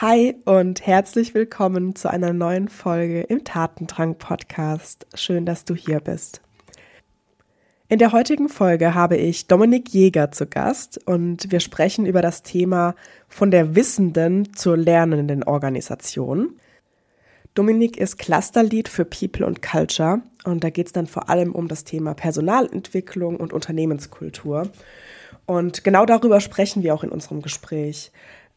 Hi und herzlich willkommen zu einer neuen Folge im Tatendrang Podcast. Schön, dass du hier bist. In der heutigen Folge habe ich Dominik Jäger zu Gast und wir sprechen über das Thema von der wissenden zur lernenden Organisation. Dominik ist Clusterlead für People und Culture und da geht es dann vor allem um das Thema Personalentwicklung und Unternehmenskultur. Und genau darüber sprechen wir auch in unserem Gespräch.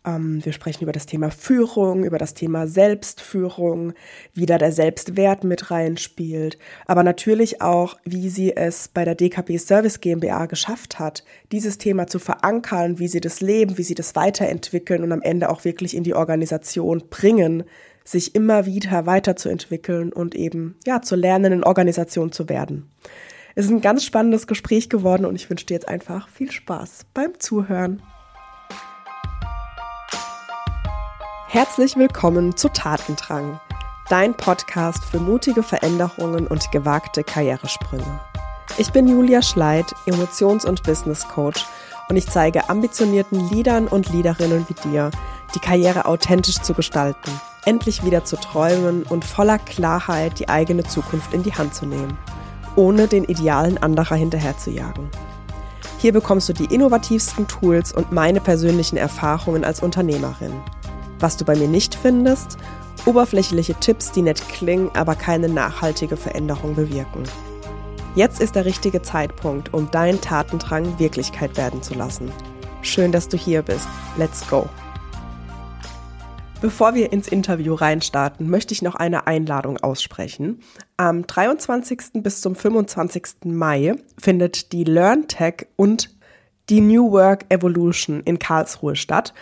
Ähm, wir sprechen über das Thema Führung, über das Thema Selbstführung, wie da der Selbstwert mit reinspielt, aber natürlich auch, wie sie es bei der DKB Service GmbH geschafft hat, dieses Thema zu verankern, wie sie das leben, wie sie das weiterentwickeln und am Ende auch wirklich in die Organisation bringen, sich immer wieder weiterzuentwickeln und eben ja zur lernenden Organisation zu werden. Es ist ein ganz spannendes Gespräch geworden und ich wünsche dir jetzt einfach viel Spaß beim Zuhören. Herzlich willkommen zu Tatendrang, dein Podcast für mutige Veränderungen und gewagte Karrieresprünge. Ich bin Julia Schleid, Emotions- und Business Coach und ich zeige ambitionierten Leadern und Leaderinnen wie dir, die Karriere authentisch zu gestalten, endlich wieder zu träumen und voller Klarheit die eigene Zukunft in die Hand zu nehmen, ohne den Idealen anderer hinterherzujagen. Hier bekommst du die innovativsten Tools und meine persönlichen Erfahrungen als Unternehmerin – was du bei mir nicht findest? Oberflächliche Tipps, die nett klingen, aber keine nachhaltige Veränderung bewirken. Jetzt ist der richtige Zeitpunkt, um deinen Tatendrang Wirklichkeit werden zu lassen. Schön, dass du hier bist. Let's go! Bevor wir ins Interview reinstarten, möchte ich noch eine Einladung aussprechen. Am 23. bis zum 25. Mai findet die LearnTech und die New Work Evolution in Karlsruhe statt.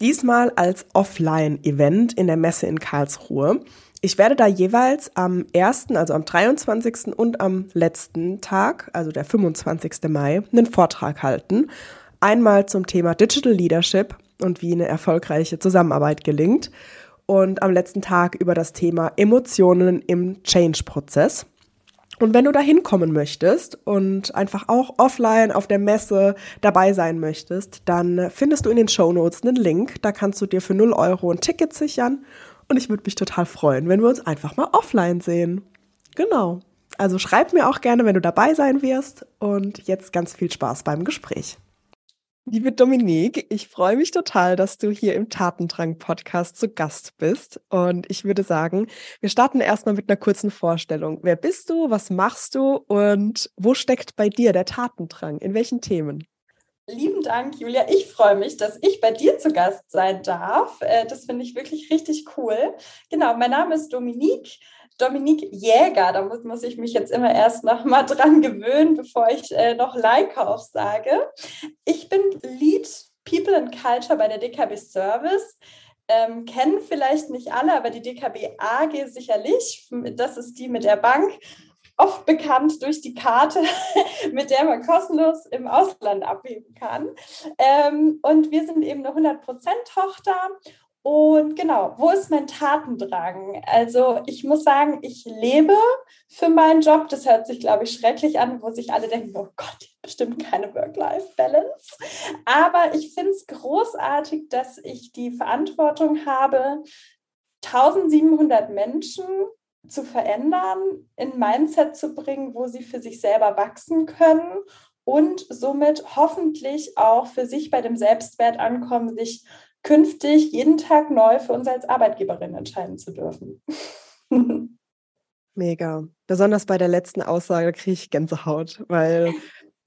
Diesmal als Offline-Event in der Messe in Karlsruhe. Ich werde da jeweils am 1., also am 23. und am letzten Tag, also der 25. Mai, einen Vortrag halten. Einmal zum Thema Digital Leadership und wie eine erfolgreiche Zusammenarbeit gelingt. Und am letzten Tag über das Thema Emotionen im Change-Prozess. Und wenn du da hinkommen möchtest und einfach auch offline auf der Messe dabei sein möchtest, dann findest du in den Show Notes einen Link. Da kannst du dir für 0 Euro ein Ticket sichern. Und ich würde mich total freuen, wenn wir uns einfach mal offline sehen. Genau. Also schreib mir auch gerne, wenn du dabei sein wirst. Und jetzt ganz viel Spaß beim Gespräch. Liebe Dominique, ich freue mich total, dass du hier im Tatendrang-Podcast zu Gast bist. Und ich würde sagen, wir starten erstmal mit einer kurzen Vorstellung. Wer bist du? Was machst du? Und wo steckt bei dir der Tatendrang? In welchen Themen? Lieben Dank, Julia. Ich freue mich, dass ich bei dir zu Gast sein darf. Äh, das finde ich wirklich richtig cool. Genau, mein Name ist Dominique. Dominique Jäger, da muss, muss ich mich jetzt immer erst noch mal dran gewöhnen, bevor ich äh, noch Leihkauf sage. Ich bin Lead People and Culture bei der DKB Service. Ähm, kennen vielleicht nicht alle, aber die DKB AG sicherlich. Das ist die mit der Bank oft bekannt durch die Karte, mit der man kostenlos im Ausland abheben kann. Ähm, und wir sind eben eine 100%-Tochter und genau, wo ist mein Tatendrang? Also ich muss sagen, ich lebe für meinen Job. Das hört sich, glaube ich, schrecklich an, wo sich alle denken, oh Gott, bestimmt keine Work-Life-Balance. Aber ich finde es großartig, dass ich die Verantwortung habe, 1700 Menschen zu verändern, in Mindset zu bringen, wo sie für sich selber wachsen können und somit hoffentlich auch für sich bei dem Selbstwert ankommen, sich künftig jeden Tag neu für uns als Arbeitgeberin entscheiden zu dürfen. Mega. Besonders bei der letzten Aussage kriege ich Gänsehaut, weil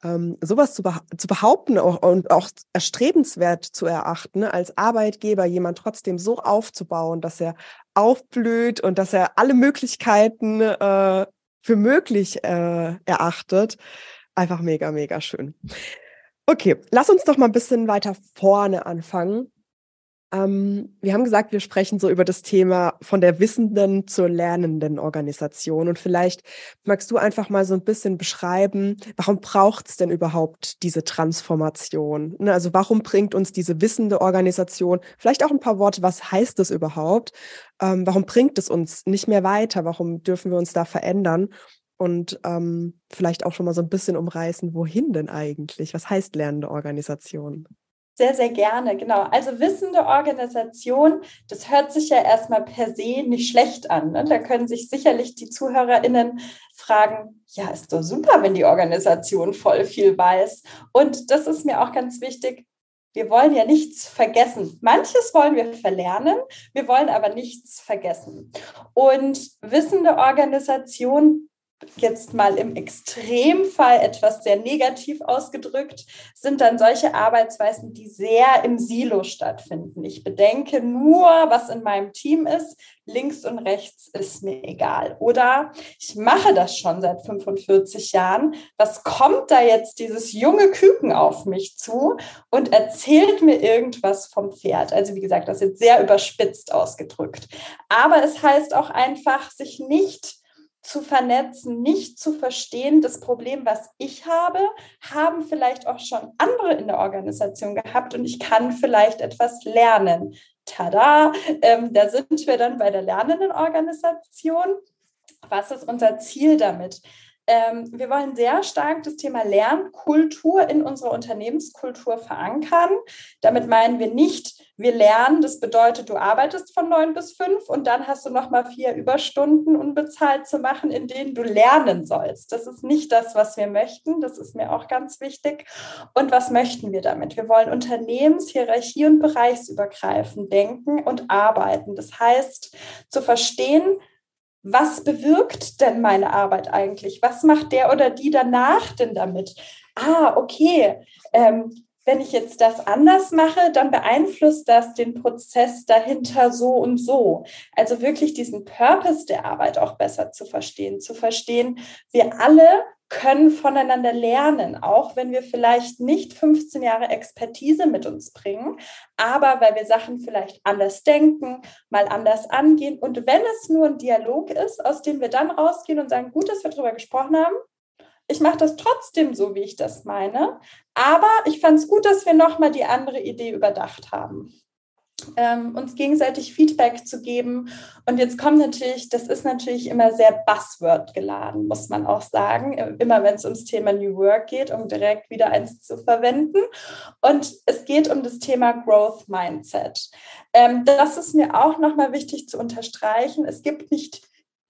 ähm, sowas zu, beha zu behaupten auch, und auch erstrebenswert zu erachten, als Arbeitgeber jemand trotzdem so aufzubauen, dass er aufblüht und dass er alle Möglichkeiten äh, für möglich äh, erachtet, einfach mega, mega schön. Okay, lass uns doch mal ein bisschen weiter vorne anfangen. Ähm, wir haben gesagt, wir sprechen so über das Thema von der wissenden zur lernenden Organisation. Und vielleicht magst du einfach mal so ein bisschen beschreiben, warum braucht es denn überhaupt diese Transformation? Ne, also warum bringt uns diese wissende Organisation, vielleicht auch ein paar Worte, was heißt das überhaupt? Ähm, warum bringt es uns nicht mehr weiter? Warum dürfen wir uns da verändern? Und ähm, vielleicht auch schon mal so ein bisschen umreißen, wohin denn eigentlich? Was heißt lernende Organisation? Sehr, sehr gerne, genau. Also wissende Organisation, das hört sich ja erstmal per se nicht schlecht an. Ne? Da können sich sicherlich die ZuhörerInnen fragen, ja, ist doch super, wenn die Organisation voll viel weiß. Und das ist mir auch ganz wichtig. Wir wollen ja nichts vergessen. Manches wollen wir verlernen, wir wollen aber nichts vergessen. Und wissende Organisation jetzt mal im Extremfall etwas sehr negativ ausgedrückt, sind dann solche Arbeitsweisen, die sehr im Silo stattfinden. Ich bedenke nur, was in meinem Team ist. Links und rechts ist mir egal. Oder ich mache das schon seit 45 Jahren. Was kommt da jetzt dieses junge Küken auf mich zu und erzählt mir irgendwas vom Pferd? Also wie gesagt, das ist jetzt sehr überspitzt ausgedrückt. Aber es heißt auch einfach, sich nicht zu vernetzen, nicht zu verstehen, das Problem, was ich habe, haben vielleicht auch schon andere in der Organisation gehabt und ich kann vielleicht etwas lernen. Tada, ähm, da sind wir dann bei der lernenden Organisation. Was ist unser Ziel damit? Ähm, wir wollen sehr stark das Thema Lernkultur in unserer Unternehmenskultur verankern. Damit meinen wir nicht, wir lernen, das bedeutet, du arbeitest von neun bis fünf und dann hast du nochmal vier Überstunden unbezahlt zu machen, in denen du lernen sollst. Das ist nicht das, was wir möchten. Das ist mir auch ganz wichtig. Und was möchten wir damit? Wir wollen Unternehmens-, Hierarchie- und bereichsübergreifend denken und arbeiten. Das heißt, zu verstehen, was bewirkt denn meine Arbeit eigentlich? Was macht der oder die danach denn damit? Ah, okay. Ähm, wenn ich jetzt das anders mache, dann beeinflusst das den Prozess dahinter so und so. Also wirklich diesen Purpose der Arbeit auch besser zu verstehen, zu verstehen, wir alle können voneinander lernen, auch wenn wir vielleicht nicht 15 Jahre Expertise mit uns bringen, aber weil wir Sachen vielleicht anders denken, mal anders angehen. Und wenn es nur ein Dialog ist, aus dem wir dann rausgehen und sagen, gut, dass wir darüber gesprochen haben, ich mache das trotzdem so, wie ich das meine, aber ich fand es gut, dass wir nochmal die andere Idee überdacht haben ähm, uns gegenseitig Feedback zu geben. Und jetzt kommt natürlich, das ist natürlich immer sehr Buzzword geladen, muss man auch sagen, immer wenn es ums Thema New Work geht, um direkt wieder eins zu verwenden. Und es geht um das Thema Growth Mindset. Ähm, das ist mir auch nochmal wichtig zu unterstreichen. Es gibt nicht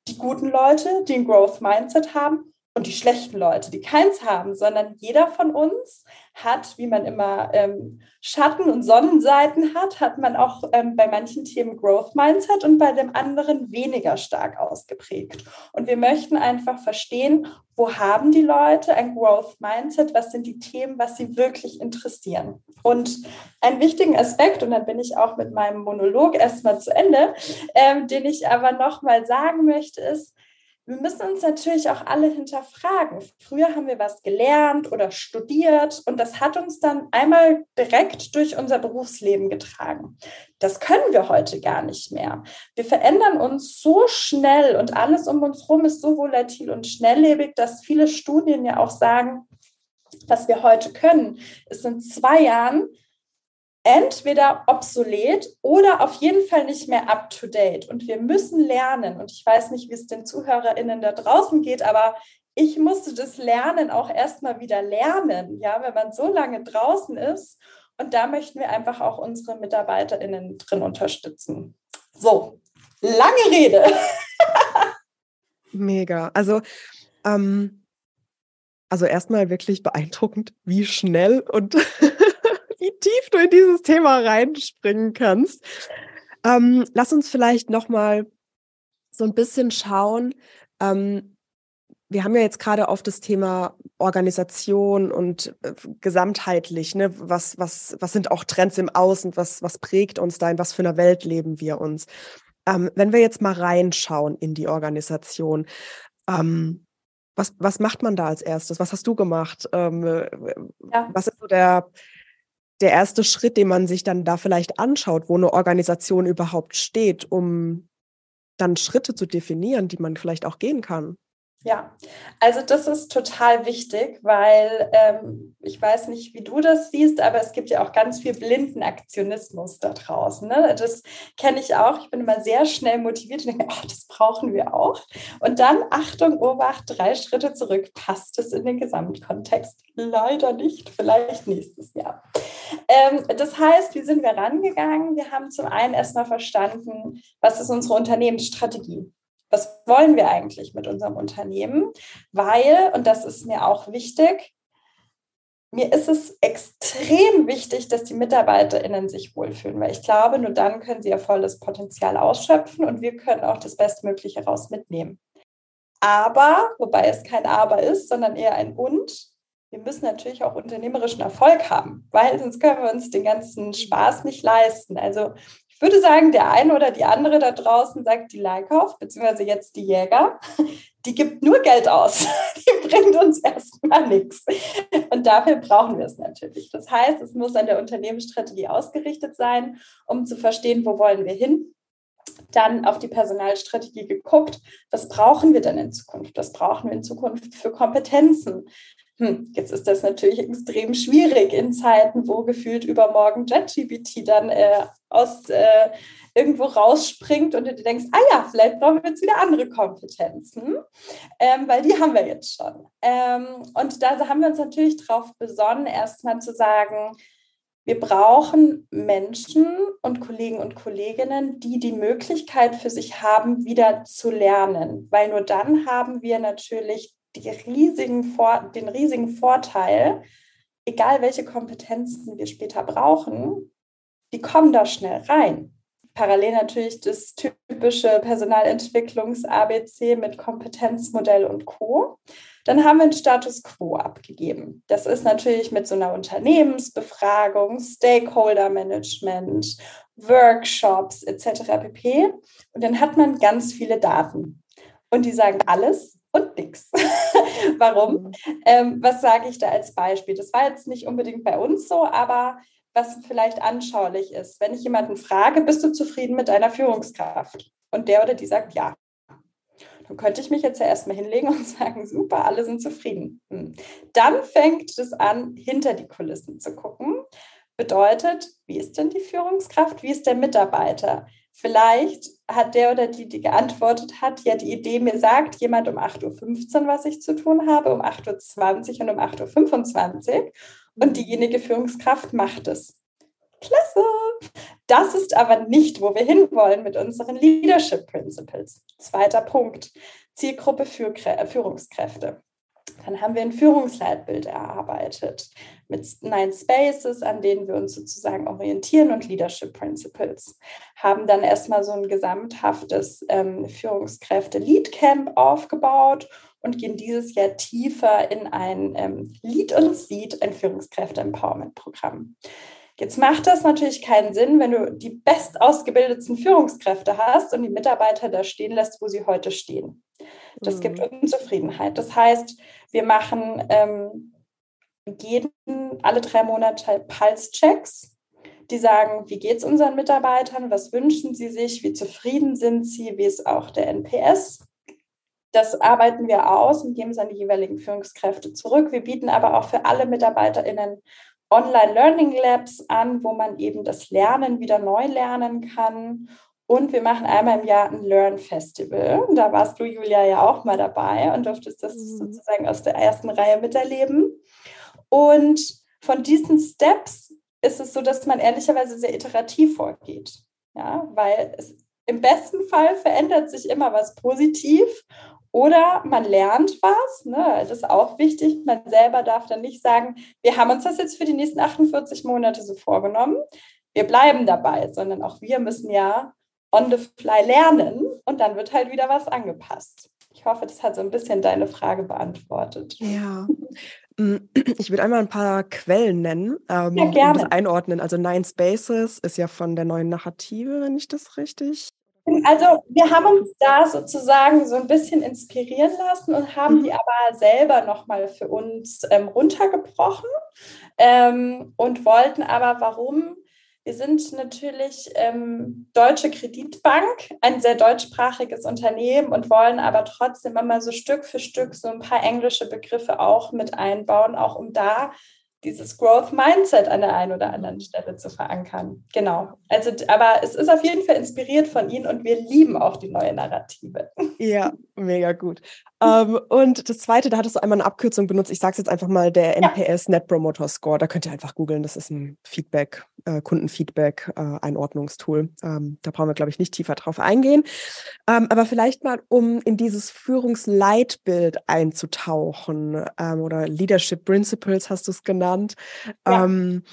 die guten Leute, die ein Growth Mindset haben und die schlechten Leute, die keins haben, sondern jeder von uns hat, wie man immer ähm, Schatten- und Sonnenseiten hat, hat man auch ähm, bei manchen Themen Growth Mindset und bei dem anderen weniger stark ausgeprägt. Und wir möchten einfach verstehen, wo haben die Leute ein Growth Mindset, was sind die Themen, was sie wirklich interessieren. Und einen wichtigen Aspekt, und dann bin ich auch mit meinem Monolog erstmal zu Ende, ähm, den ich aber nochmal sagen möchte, ist, wir müssen uns natürlich auch alle hinterfragen. Früher haben wir was gelernt oder studiert und das hat uns dann einmal direkt durch unser Berufsleben getragen. Das können wir heute gar nicht mehr. Wir verändern uns so schnell und alles um uns herum ist so volatil und schnelllebig, dass viele Studien ja auch sagen, was wir heute können, ist in zwei Jahren entweder obsolet oder auf jeden Fall nicht mehr up-to-date. Und wir müssen lernen. Und ich weiß nicht, wie es den ZuhörerInnen da draußen geht, aber ich musste das Lernen auch erstmal wieder lernen, ja, wenn man so lange draußen ist. Und da möchten wir einfach auch unsere MitarbeiterInnen drin unterstützen. So, lange Rede. Mega. Also, ähm, also erstmal wirklich beeindruckend, wie schnell und wie tief du in dieses Thema reinspringen kannst. Ähm, lass uns vielleicht noch mal so ein bisschen schauen. Ähm, wir haben ja jetzt gerade auf das Thema Organisation und äh, gesamtheitlich, ne, was, was, was sind auch Trends im Außen, was, was prägt uns da, in was für einer Welt leben wir uns. Ähm, wenn wir jetzt mal reinschauen in die Organisation, ähm, was, was macht man da als erstes? Was hast du gemacht? Ähm, ja. Was ist so der, der erste Schritt, den man sich dann da vielleicht anschaut, wo eine Organisation überhaupt steht, um dann Schritte zu definieren, die man vielleicht auch gehen kann. Ja, also das ist total wichtig, weil ähm, ich weiß nicht, wie du das siehst, aber es gibt ja auch ganz viel blinden Aktionismus da draußen. Ne? Das kenne ich auch. Ich bin immer sehr schnell motiviert und denke, oh, das brauchen wir auch. Und dann, Achtung, Obacht, drei Schritte zurück. Passt es in den Gesamtkontext? Leider nicht, vielleicht nächstes Jahr. Ähm, das heißt, wie sind wir rangegangen? Wir haben zum einen erstmal verstanden, was ist unsere Unternehmensstrategie? Was wollen wir eigentlich mit unserem Unternehmen? Weil, und das ist mir auch wichtig, mir ist es extrem wichtig, dass die MitarbeiterInnen sich wohlfühlen, weil ich glaube, nur dann können sie ihr volles Potenzial ausschöpfen und wir können auch das Bestmögliche raus mitnehmen. Aber, wobei es kein Aber ist, sondern eher ein Und, wir müssen natürlich auch unternehmerischen Erfolg haben, weil sonst können wir uns den ganzen Spaß nicht leisten. Also würde sagen, der eine oder die andere da draußen sagt, die Leihkauf, beziehungsweise jetzt die Jäger, die gibt nur Geld aus. Die bringt uns erstmal nichts. Und dafür brauchen wir es natürlich. Das heißt, es muss an der Unternehmensstrategie ausgerichtet sein, um zu verstehen, wo wollen wir hin. Dann auf die Personalstrategie geguckt, was brauchen wir denn in Zukunft? Was brauchen wir in Zukunft für Kompetenzen? Hm, jetzt ist das natürlich extrem schwierig in Zeiten, wo gefühlt übermorgen JetGPT dann äh, aus äh, irgendwo rausspringt und du denkst, ah ja, vielleicht brauchen wir jetzt wieder andere Kompetenzen, ähm, weil die haben wir jetzt schon. Ähm, und da haben wir uns natürlich darauf besonnen, erstmal zu sagen, wir brauchen Menschen und Kollegen und Kolleginnen, die die Möglichkeit für sich haben, wieder zu lernen, weil nur dann haben wir natürlich riesigen den riesigen Vorteil, egal welche Kompetenzen wir später brauchen, die kommen da schnell rein. Parallel natürlich das typische Personalentwicklungs-ABC mit Kompetenzmodell und Co. Dann haben wir einen Status Quo abgegeben. Das ist natürlich mit so einer Unternehmensbefragung, Stakeholder-Management, Workshops etc. pp. Und dann hat man ganz viele Daten. Und die sagen alles, und nichts. Warum? Mhm. Ähm, was sage ich da als Beispiel? Das war jetzt nicht unbedingt bei uns so, aber was vielleicht anschaulich ist, wenn ich jemanden frage, bist du zufrieden mit deiner Führungskraft? Und der oder die sagt ja. Dann könnte ich mich jetzt ja erstmal hinlegen und sagen, super, alle sind zufrieden. Hm. Dann fängt es an, hinter die Kulissen zu gucken. Bedeutet, wie ist denn die Führungskraft? Wie ist der Mitarbeiter? Vielleicht hat der oder die, die geantwortet hat, ja die Idee, mir sagt jemand um 8.15 Uhr, was ich zu tun habe, um 8.20 Uhr und um 8.25 Uhr und diejenige Führungskraft macht es. Klasse! Das ist aber nicht, wo wir hinwollen mit unseren Leadership Principles. Zweiter Punkt, Zielgruppe für Führungskräfte. Dann haben wir ein Führungsleitbild erarbeitet mit Nine Spaces, an denen wir uns sozusagen orientieren und Leadership Principles. Haben dann erstmal so ein gesamthaftes ähm, Führungskräfte-Lead-Camp aufgebaut und gehen dieses Jahr tiefer in ein ähm, Lead und Seed, ein Führungskräfte-Empowerment-Programm. Jetzt macht das natürlich keinen Sinn, wenn du die best ausgebildetsten Führungskräfte hast und die Mitarbeiter da stehen lässt, wo sie heute stehen. Das mhm. gibt Unzufriedenheit. Das heißt, wir machen ähm, jeden alle drei Monate Pulse-Checks, die sagen, wie geht es unseren Mitarbeitern, was wünschen sie sich, wie zufrieden sind sie, wie ist auch der NPS. Das arbeiten wir aus und geben es an die jeweiligen Führungskräfte zurück. Wir bieten aber auch für alle MitarbeiterInnen Online-Learning Labs an, wo man eben das Lernen wieder neu lernen kann und wir machen einmal im Jahr ein Learn Festival. Da warst du, Julia, ja auch mal dabei und durftest das mhm. sozusagen aus der ersten Reihe miterleben. Und von diesen Steps ist es so, dass man ehrlicherweise sehr iterativ vorgeht. Ja, weil es im besten Fall verändert sich immer was positiv oder man lernt was, ne? das ist auch wichtig. Man selber darf dann nicht sagen, wir haben uns das jetzt für die nächsten 48 Monate so vorgenommen. Wir bleiben dabei, sondern auch wir müssen ja on the fly lernen und dann wird halt wieder was angepasst. Ich hoffe, das hat so ein bisschen deine Frage beantwortet. Ja. Mm, ich würde einmal ein paar Quellen nennen, ähm, ja, um das einordnen. Also Nine Spaces ist ja von der neuen Narrative, wenn ich das richtig. Also wir haben uns da sozusagen so ein bisschen inspirieren lassen und haben mhm. die aber selber nochmal für uns ähm, runtergebrochen ähm, und wollten aber, warum Wir sind natürlich ähm, Deutsche Kreditbank, ein sehr deutschsprachiges Unternehmen und wollen aber trotzdem immer so Stück für Stück so ein paar englische Begriffe auch mit einbauen, auch um da dieses Growth Mindset an der einen oder anderen Stelle zu verankern. Genau. Also, aber es ist auf jeden Fall inspiriert von Ihnen und wir lieben auch die neue Narrative. Ja, mega gut. Ähm, und das zweite, da hattest du einmal eine Abkürzung benutzt. Ich sage es jetzt einfach mal der NPS. Net Promoter Score. Da könnt ihr einfach googeln. Das ist ein Feedback, äh, Kundenfeedback, äh, Einordnungstool. Ähm, da brauchen wir, glaube ich, nicht tiefer drauf eingehen. Ähm, aber vielleicht mal, um in dieses Führungsleitbild einzutauchen ähm, oder Leadership Principles hast du es genannt. Ja. Ähm,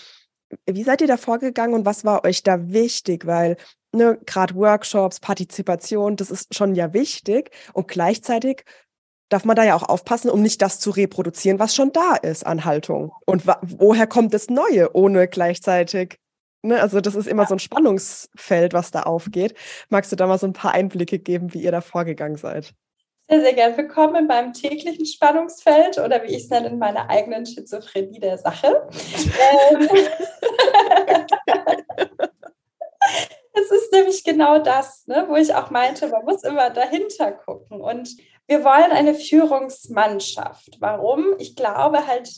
wie seid ihr da vorgegangen und was war euch da wichtig? Weil ne, gerade Workshops, Partizipation, das ist schon ja wichtig und gleichzeitig darf man da ja auch aufpassen, um nicht das zu reproduzieren, was schon da ist an Haltung. Und woher kommt das Neue, ohne gleichzeitig Ne, also das ist immer so ein Spannungsfeld, was da aufgeht. Magst du da mal so ein paar Einblicke geben, wie ihr da vorgegangen seid? Sehr, sehr gern. Willkommen in meinem täglichen Spannungsfeld oder wie ich es nenne, in meiner eigenen Schizophrenie der Sache. Ähm, es ist nämlich genau das, ne, wo ich auch meinte, man muss immer dahinter gucken. Und wir wollen eine Führungsmannschaft. Warum? Ich glaube halt,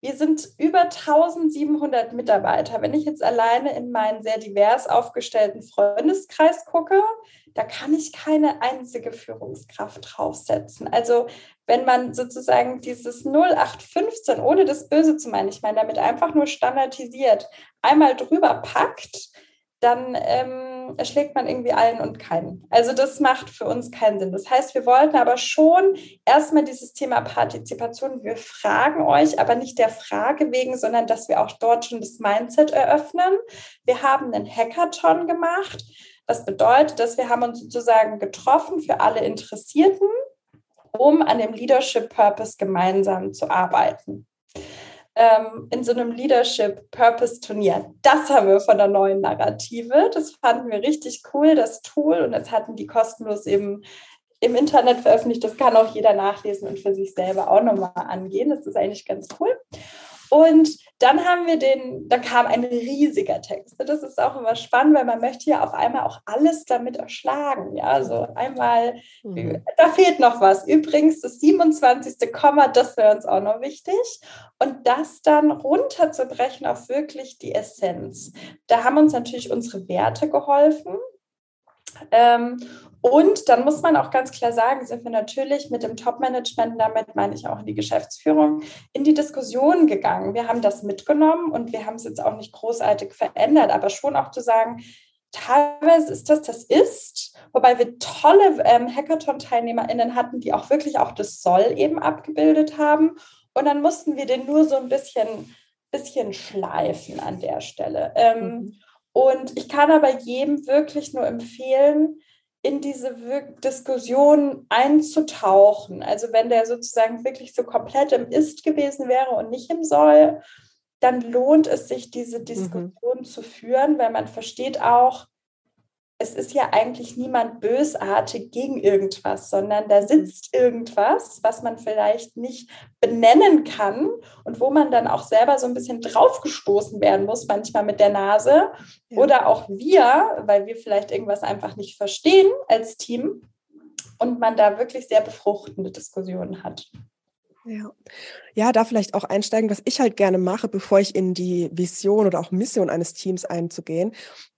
wir sind über 1700 Mitarbeiter. Wenn ich jetzt alleine in meinen sehr divers aufgestellten Freundeskreis gucke, da kann ich keine einzige Führungskraft draufsetzen. Also wenn man sozusagen dieses 0815, ohne das Böse zu meinen, ich meine damit einfach nur standardisiert, einmal drüber packt, dann ähm, erschlägt man irgendwie allen und keinen. Also das macht für uns keinen Sinn. Das heißt, wir wollten aber schon erstmal dieses Thema Partizipation, wir fragen euch, aber nicht der Frage wegen, sondern dass wir auch dort schon das Mindset eröffnen. Wir haben einen Hackathon gemacht. Das bedeutet, dass wir haben uns sozusagen getroffen für alle Interessierten, um an dem Leadership Purpose gemeinsam zu arbeiten ähm, in so einem Leadership Purpose Turnier. Das haben wir von der neuen Narrative. Das fanden wir richtig cool, das Tool. Und das hatten die kostenlos eben im Internet veröffentlicht. Das kann auch jeder nachlesen und für sich selber auch nochmal angehen. Das ist eigentlich ganz cool. Und dann haben wir den, da kam ein riesiger Text. Das ist auch immer spannend, weil man möchte ja auf einmal auch alles damit erschlagen. Ja, also einmal, mhm. da fehlt noch was. Übrigens, das 27. Komma, das wäre uns auch noch wichtig. Und das dann runterzubrechen auf wirklich die Essenz. Da haben uns natürlich unsere Werte geholfen. Ähm, und dann muss man auch ganz klar sagen, sind wir natürlich mit dem Top-Management, damit meine ich auch die Geschäftsführung, in die Diskussion gegangen. Wir haben das mitgenommen und wir haben es jetzt auch nicht großartig verändert, aber schon auch zu sagen, teilweise ist das das Ist, wobei wir tolle ähm, Hackathon-TeilnehmerInnen hatten, die auch wirklich auch das Soll eben abgebildet haben. Und dann mussten wir den nur so ein bisschen, bisschen schleifen an der Stelle. Ähm, mhm. Und ich kann aber jedem wirklich nur empfehlen, in diese Diskussion einzutauchen. Also wenn der sozusagen wirklich so komplett im Ist gewesen wäre und nicht im Soll, dann lohnt es sich, diese mhm. Diskussion mhm. zu führen, weil man versteht auch, es ist ja eigentlich niemand bösartig gegen irgendwas, sondern da sitzt irgendwas, was man vielleicht nicht benennen kann und wo man dann auch selber so ein bisschen draufgestoßen werden muss, manchmal mit der Nase. Ja. Oder auch wir, weil wir vielleicht irgendwas einfach nicht verstehen als Team und man da wirklich sehr befruchtende Diskussionen hat. Ja. ja, da vielleicht auch einsteigen, was ich halt gerne mache, bevor ich in die Vision oder auch Mission eines Teams einzugehen,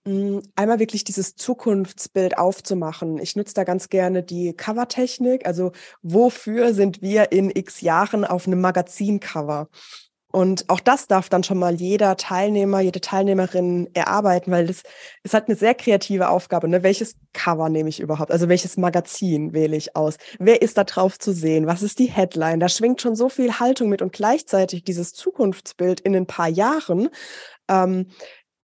hm, einmal wirklich dieses Zukunftsbild aufzumachen. Ich nutze da ganz gerne die Covertechnik. Also wofür sind wir in x Jahren auf einem Magazincover? Und auch das darf dann schon mal jeder Teilnehmer, jede Teilnehmerin erarbeiten, weil das ist halt eine sehr kreative Aufgabe. Ne? Welches Cover nehme ich überhaupt? Also welches Magazin wähle ich aus? Wer ist da drauf zu sehen? Was ist die Headline? Da schwingt schon so viel Haltung mit und gleichzeitig dieses Zukunftsbild in ein paar Jahren. Ähm,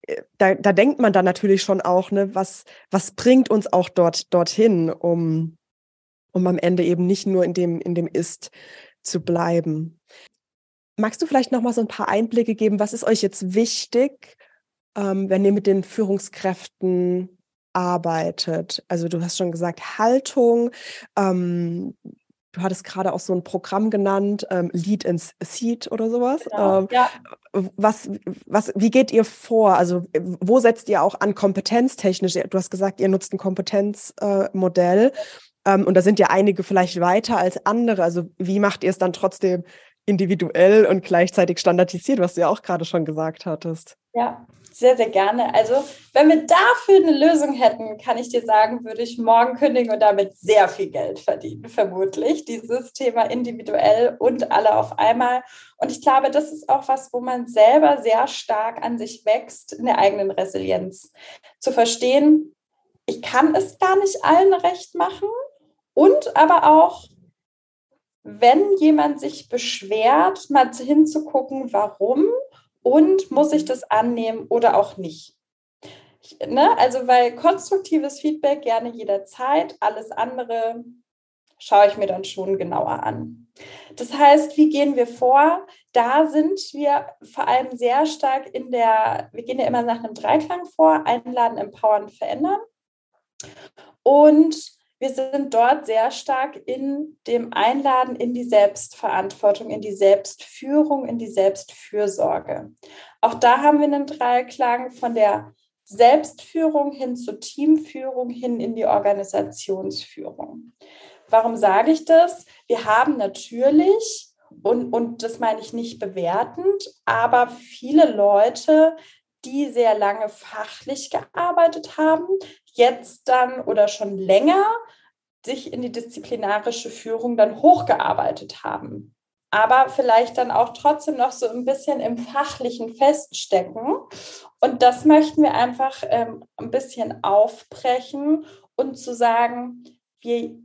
äh, da, da denkt man dann natürlich schon auch, ne, was, was bringt uns auch dort dorthin, um, um am Ende eben nicht nur in dem, in dem Ist zu bleiben. Magst du vielleicht noch mal so ein paar Einblicke geben? Was ist euch jetzt wichtig, ähm, wenn ihr mit den Führungskräften arbeitet? Also du hast schon gesagt Haltung. Ähm, du hattest gerade auch so ein Programm genannt, ähm, Lead ins Seed oder sowas. Genau, ähm, ja. was, was, wie geht ihr vor? Also wo setzt ihr auch an kompetenztechnisch? Du hast gesagt, ihr nutzt ein Kompetenzmodell. Äh, ähm, und da sind ja einige vielleicht weiter als andere. Also wie macht ihr es dann trotzdem individuell und gleichzeitig standardisiert, was du ja auch gerade schon gesagt hattest? Ja, sehr, sehr gerne. Also, wenn wir dafür eine Lösung hätten, kann ich dir sagen, würde ich morgen kündigen und damit sehr viel Geld verdienen, vermutlich. Dieses Thema individuell und alle auf einmal. Und ich glaube, das ist auch was, wo man selber sehr stark an sich wächst, in der eigenen Resilienz. Zu verstehen, ich kann es gar nicht allen recht machen und aber auch, wenn jemand sich beschwert, mal hinzugucken, warum und muss ich das annehmen oder auch nicht. Ich, ne? Also, weil konstruktives Feedback gerne jederzeit, alles andere schaue ich mir dann schon genauer an. Das heißt, wie gehen wir vor? Da sind wir vor allem sehr stark in der, wir gehen ja immer nach einem Dreiklang vor, einladen, empowern, verändern. Und wir sind dort sehr stark in dem Einladen in die Selbstverantwortung, in die Selbstführung, in die Selbstfürsorge. Auch da haben wir einen Dreiklang von der Selbstführung hin zur Teamführung hin in die Organisationsführung. Warum sage ich das? Wir haben natürlich, und, und das meine ich nicht bewertend, aber viele Leute, die sehr lange fachlich gearbeitet haben, jetzt dann oder schon länger sich in die disziplinarische Führung dann hochgearbeitet haben. Aber vielleicht dann auch trotzdem noch so ein bisschen im Fachlichen feststecken. Und das möchten wir einfach ähm, ein bisschen aufbrechen und zu sagen, wir,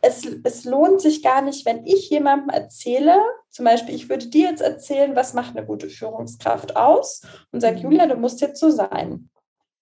es, es lohnt sich gar nicht, wenn ich jemandem erzähle, zum Beispiel, ich würde dir jetzt erzählen, was macht eine gute Führungskraft aus und sage, mhm. Julia, du musst jetzt so sein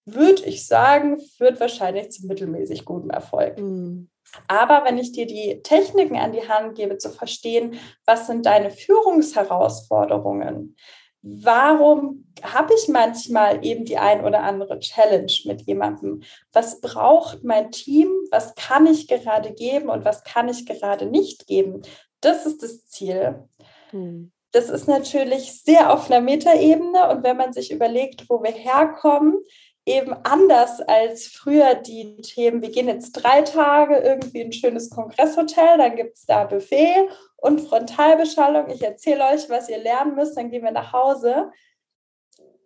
würde ich sagen, führt wahrscheinlich zu mittelmäßig gutem Erfolg. Mhm. Aber wenn ich dir die Techniken an die Hand gebe, zu verstehen, was sind deine Führungsherausforderungen? Warum habe ich manchmal eben die ein oder andere Challenge mit jemandem? Was braucht mein Team? Was kann ich gerade geben und was kann ich gerade nicht geben? Das ist das Ziel. Hm. Das ist natürlich sehr auf einer Metaebene und wenn man sich überlegt, wo wir herkommen, eben anders als früher die Themen, wir gehen jetzt drei Tage irgendwie in ein schönes Kongresshotel, dann gibt es da Buffet und Frontalbeschallung. Ich erzähle euch, was ihr lernen müsst, dann gehen wir nach Hause.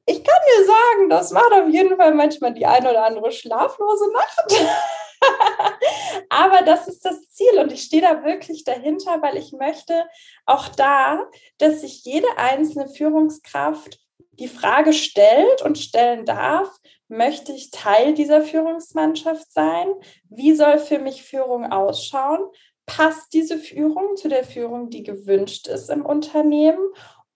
Ich kann dir sagen, das macht auf jeden Fall manchmal die eine oder andere schlaflose Nacht. Aber das ist das Ziel und ich stehe da wirklich dahinter, weil ich möchte auch da, dass sich jede einzelne Führungskraft die Frage stellt und stellen darf, möchte ich Teil dieser Führungsmannschaft sein? Wie soll für mich Führung ausschauen? Passt diese Führung zu der Führung, die gewünscht ist im Unternehmen?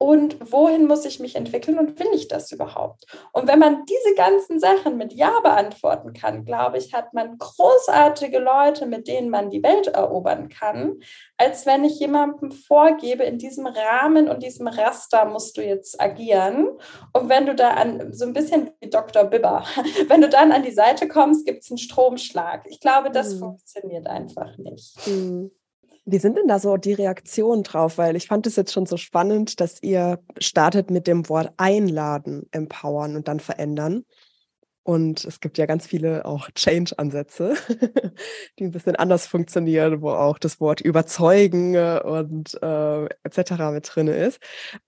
Und wohin muss ich mich entwickeln und will ich das überhaupt? Und wenn man diese ganzen Sachen mit Ja beantworten kann, glaube ich, hat man großartige Leute, mit denen man die Welt erobern kann, als wenn ich jemandem vorgebe, in diesem Rahmen und diesem Raster musst du jetzt agieren. Und wenn du da an, so ein bisschen wie Dr. Bibber, wenn du dann an die Seite kommst, gibt es einen Stromschlag. Ich glaube, das mhm. funktioniert einfach nicht. Mhm. Wie sind denn da so die Reaktionen drauf? Weil ich fand es jetzt schon so spannend, dass ihr startet mit dem Wort einladen, empowern und dann verändern. Und es gibt ja ganz viele auch Change-Ansätze, die ein bisschen anders funktionieren, wo auch das Wort überzeugen und äh, etc. mit drin ist.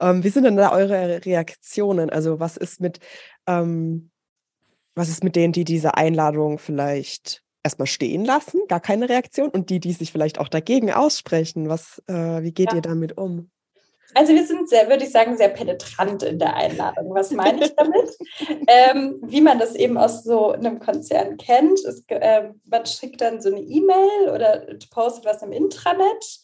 Ähm, wie sind denn da eure Reaktionen? Also was ist mit ähm, was ist mit denen, die diese Einladung vielleicht erstmal stehen lassen, gar keine Reaktion und die, die sich vielleicht auch dagegen aussprechen, was, äh, wie geht ja. ihr damit um? Also wir sind sehr, würde ich sagen, sehr penetrant in der Einladung. Was meine ich damit? ähm, wie man das eben aus so einem Konzern kennt. Es, äh, man schickt dann so eine E-Mail oder postet was im Intranet.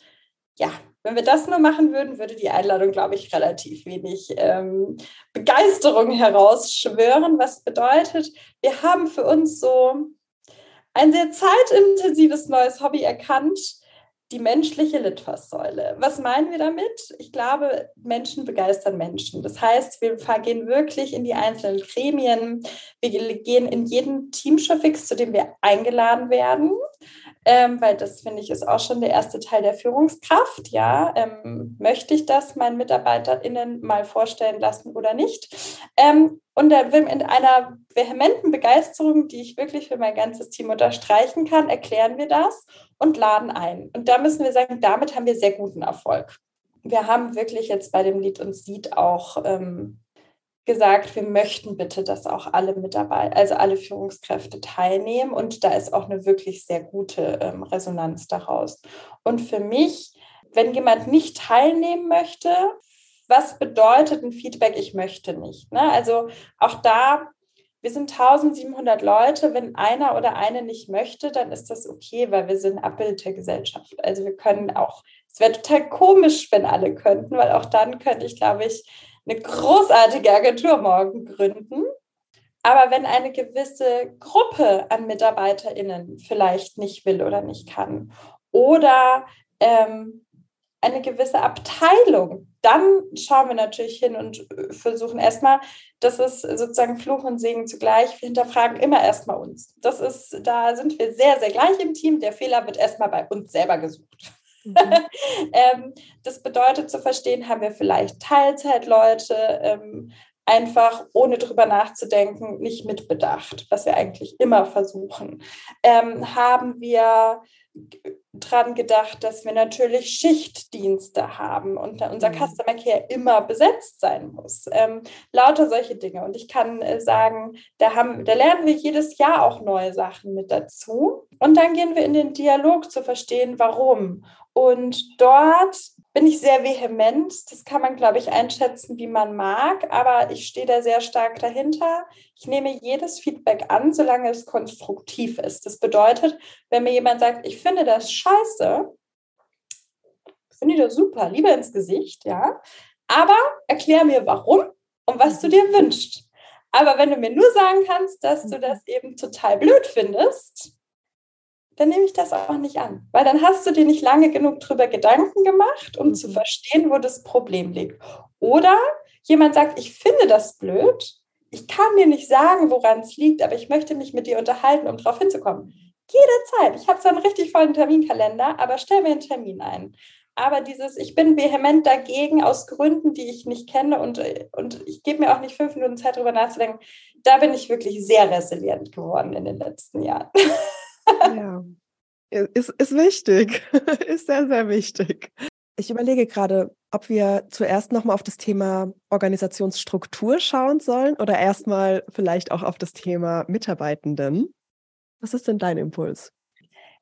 Ja, wenn wir das nur machen würden, würde die Einladung, glaube ich, relativ wenig ähm, Begeisterung herausschwören. Was bedeutet, wir haben für uns so ein sehr zeitintensives neues Hobby erkannt, die menschliche Litfaßsäule. Was meinen wir damit? Ich glaube, Menschen begeistern Menschen. Das heißt, wir gehen wirklich in die einzelnen Gremien, wir gehen in jeden Teamshowfix, zu dem wir eingeladen werden. Ähm, weil das finde ich ist auch schon der erste Teil der Führungskraft. Ja, ähm, möchte ich das meinen MitarbeiterInnen mal vorstellen lassen oder nicht? Ähm, und in einer vehementen Begeisterung, die ich wirklich für mein ganzes Team unterstreichen kann, erklären wir das und laden ein. Und da müssen wir sagen, damit haben wir sehr guten Erfolg. Wir haben wirklich jetzt bei dem Lied und Sieht auch ähm, gesagt, wir möchten bitte, dass auch alle mit dabei, also alle Führungskräfte teilnehmen. Und da ist auch eine wirklich sehr gute ähm, Resonanz daraus. Und für mich, wenn jemand nicht teilnehmen möchte, was bedeutet ein Feedback, ich möchte nicht? Ne? Also auch da, wir sind 1700 Leute. Wenn einer oder eine nicht möchte, dann ist das okay, weil wir sind Abbild der Gesellschaft. Also wir können auch, es wäre total komisch, wenn alle könnten, weil auch dann könnte ich, glaube ich, eine großartige Agentur morgen gründen. Aber wenn eine gewisse Gruppe an MitarbeiterInnen vielleicht nicht will oder nicht kann oder ähm, eine gewisse Abteilung, dann schauen wir natürlich hin und äh, versuchen erstmal, das ist sozusagen Fluch und Segen zugleich. Wir hinterfragen immer erstmal uns. Das ist, da sind wir sehr, sehr gleich im Team. Der Fehler wird erstmal bei uns selber gesucht. Mhm. ähm, das bedeutet zu verstehen, haben wir vielleicht Teilzeitleute ähm, einfach ohne drüber nachzudenken nicht mitbedacht, was wir eigentlich immer versuchen. Ähm, haben wir dran gedacht, dass wir natürlich Schichtdienste haben und unser mhm. Customer Care immer besetzt sein muss. Ähm, lauter solche Dinge. Und ich kann äh, sagen, da, haben, da lernen wir jedes Jahr auch neue Sachen mit dazu. Und dann gehen wir in den Dialog zu verstehen, warum. Und dort bin ich sehr vehement. Das kann man, glaube ich, einschätzen, wie man mag. Aber ich stehe da sehr stark dahinter. Ich nehme jedes Feedback an, solange es konstruktiv ist. Das bedeutet, wenn mir jemand sagt, ich finde das scheiße, finde ich das super, lieber ins Gesicht, ja. Aber erklär mir, warum und was du dir wünschst. Aber wenn du mir nur sagen kannst, dass du das eben total blöd findest, dann nehme ich das auch nicht an. Weil dann hast du dir nicht lange genug darüber Gedanken gemacht, um mhm. zu verstehen, wo das Problem liegt. Oder jemand sagt, ich finde das blöd, ich kann dir nicht sagen, woran es liegt, aber ich möchte mich mit dir unterhalten, um darauf hinzukommen. Jederzeit. Ich habe zwar einen richtig vollen Terminkalender, aber stell mir einen Termin ein. Aber dieses, ich bin vehement dagegen aus Gründen, die ich nicht kenne und, und ich gebe mir auch nicht fünf Minuten Zeit, darüber nachzudenken, da bin ich wirklich sehr resilient geworden in den letzten Jahren. Ja, ist, ist wichtig, ist sehr, sehr wichtig. Ich überlege gerade, ob wir zuerst nochmal auf das Thema Organisationsstruktur schauen sollen oder erstmal vielleicht auch auf das Thema Mitarbeitenden. Was ist denn dein Impuls?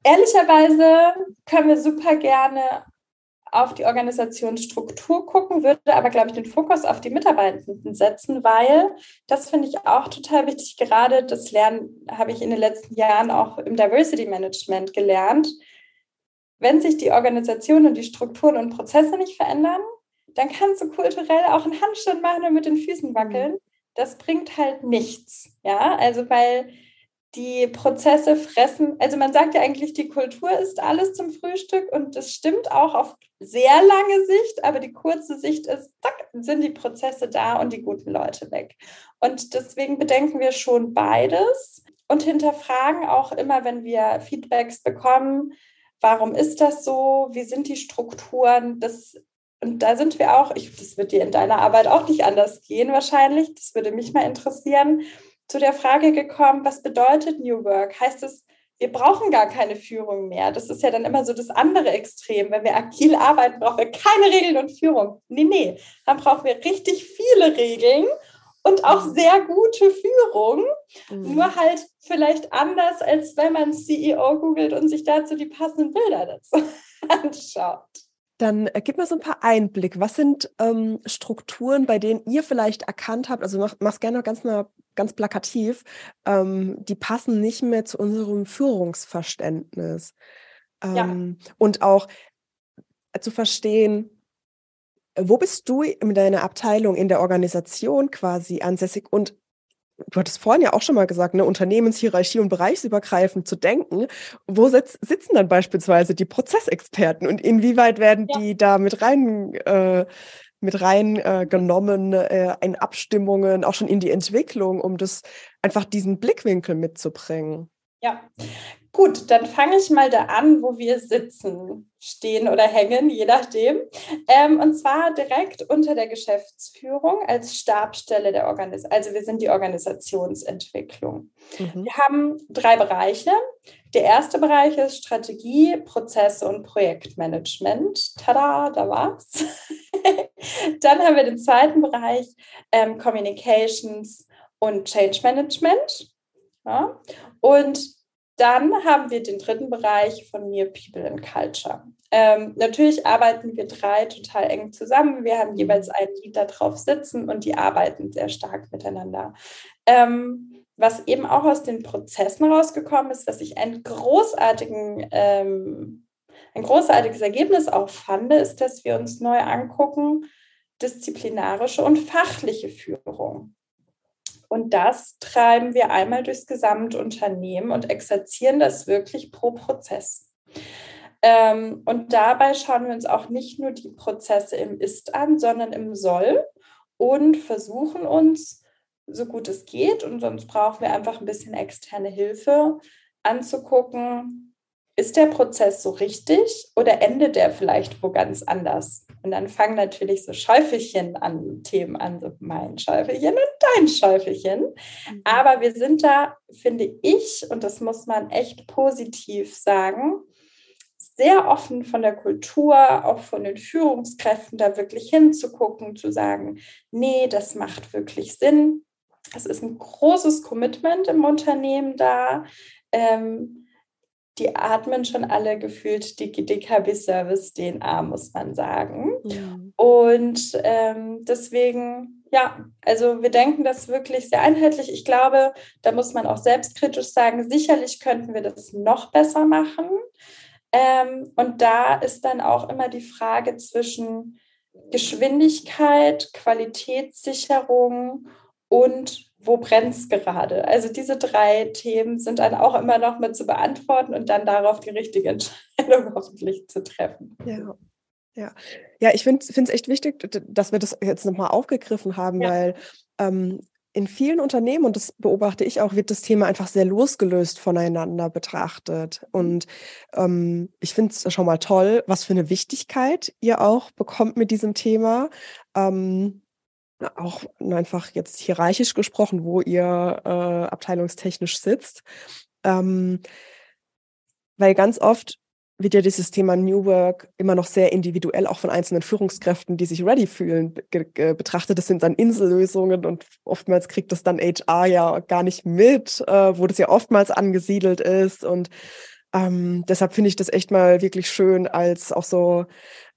Ehrlicherweise können wir super gerne auf die Organisationsstruktur gucken, würde aber, glaube ich, den Fokus auf die Mitarbeitenden setzen, weil das finde ich auch total wichtig. Gerade das Lernen habe ich in den letzten Jahren auch im Diversity Management gelernt. Wenn sich die Organisation und die Strukturen und Prozesse nicht verändern, dann kannst du kulturell auch einen Handstand machen und mit den Füßen wackeln. Das bringt halt nichts. Ja, also weil die Prozesse fressen. Also man sagt ja eigentlich, die Kultur ist alles zum Frühstück und das stimmt auch auf sehr lange Sicht, aber die kurze Sicht ist, zack, sind die Prozesse da und die guten Leute weg. Und deswegen bedenken wir schon beides und hinterfragen auch immer, wenn wir Feedbacks bekommen, warum ist das so, wie sind die Strukturen, das und da sind wir auch, ich, das wird dir in deiner Arbeit auch nicht anders gehen wahrscheinlich, das würde mich mal interessieren, zu der Frage gekommen, was bedeutet New Work? Heißt es, wir brauchen gar keine Führung mehr. Das ist ja dann immer so das andere Extrem. Wenn wir agil arbeiten, brauchen wir keine Regeln und Führung. Nee, nee, dann brauchen wir richtig viele Regeln und auch mhm. sehr gute Führung. Mhm. Nur halt vielleicht anders, als wenn man CEO googelt und sich dazu die passenden Bilder dazu anschaut. Dann äh, gib mir so ein paar Einblick. Was sind ähm, Strukturen, bei denen ihr vielleicht erkannt habt? Also mach, mach's gerne ganz mal ganz plakativ, ähm, die passen nicht mehr zu unserem Führungsverständnis. Ähm, ja. Und auch äh, zu verstehen, wo bist du in deiner Abteilung, in der Organisation quasi ansässig und du hattest vorhin ja auch schon mal gesagt, eine Unternehmenshierarchie und bereichsübergreifend zu denken. Wo sitz, sitzen dann beispielsweise die Prozessexperten und inwieweit werden ja. die da mit rein äh, mit reingenommen äh, in Abstimmungen, auch schon in die Entwicklung, um das einfach diesen Blickwinkel mitzubringen. Ja, gut, dann fange ich mal da an, wo wir sitzen, stehen oder hängen, je nachdem. Ähm, und zwar direkt unter der Geschäftsführung als Stabstelle der Organisation. Also wir sind die Organisationsentwicklung. Mhm. Wir haben drei Bereiche. Der erste Bereich ist Strategie, Prozesse und Projektmanagement. Tada, da war's. Dann haben wir den zweiten Bereich ähm, Communications und Change Management. Ja? Und dann haben wir den dritten Bereich von mir, People and Culture. Ähm, natürlich arbeiten wir drei total eng zusammen. Wir haben jeweils einen Lead da drauf sitzen und die arbeiten sehr stark miteinander. Ähm, was eben auch aus den Prozessen rausgekommen ist, was ich einen großartigen, ähm, ein großartiges Ergebnis auch fand, ist, dass wir uns neu angucken, disziplinarische und fachliche Führung. Und das treiben wir einmal durchs Gesamtunternehmen und exerzieren das wirklich pro Prozess. Ähm, und dabei schauen wir uns auch nicht nur die Prozesse im Ist an, sondern im Soll und versuchen uns, so gut es geht, und sonst brauchen wir einfach ein bisschen externe Hilfe, anzugucken, ist der Prozess so richtig oder endet der vielleicht wo ganz anders? Und dann fangen natürlich so Schäufelchen an Themen an, so mein Schäufelchen und dein Schäufelchen. Mhm. Aber wir sind da, finde ich, und das muss man echt positiv sagen, sehr offen von der Kultur, auch von den Führungskräften, da wirklich hinzugucken, zu sagen, nee, das macht wirklich Sinn. Es ist ein großes Commitment im Unternehmen da. Ähm, die atmen schon alle gefühlt die DKB-Service DNA, muss man sagen. Mhm. Und ähm, deswegen, ja, also wir denken das wirklich sehr einheitlich. Ich glaube, da muss man auch selbstkritisch sagen, sicherlich könnten wir das noch besser machen. Ähm, und da ist dann auch immer die Frage zwischen Geschwindigkeit, Qualitätssicherung und wo brennt es gerade? Also diese drei Themen sind dann auch immer noch mit zu beantworten und dann darauf die richtige Entscheidung hoffentlich zu treffen. Ja. Ja, ja ich finde es echt wichtig, dass wir das jetzt nochmal aufgegriffen haben, ja. weil ähm, in vielen Unternehmen, und das beobachte ich auch, wird das Thema einfach sehr losgelöst voneinander betrachtet. Und ähm, ich finde es schon mal toll, was für eine Wichtigkeit ihr auch bekommt mit diesem Thema. Ähm, auch einfach jetzt hierarchisch gesprochen, wo ihr äh, abteilungstechnisch sitzt. Ähm, weil ganz oft wird ja dieses Thema New Work immer noch sehr individuell auch von einzelnen Führungskräften, die sich ready fühlen, betrachtet. Das sind dann Insellösungen und oftmals kriegt das dann HR ja gar nicht mit, äh, wo das ja oftmals angesiedelt ist. Und ähm, deshalb finde ich das echt mal wirklich schön als auch so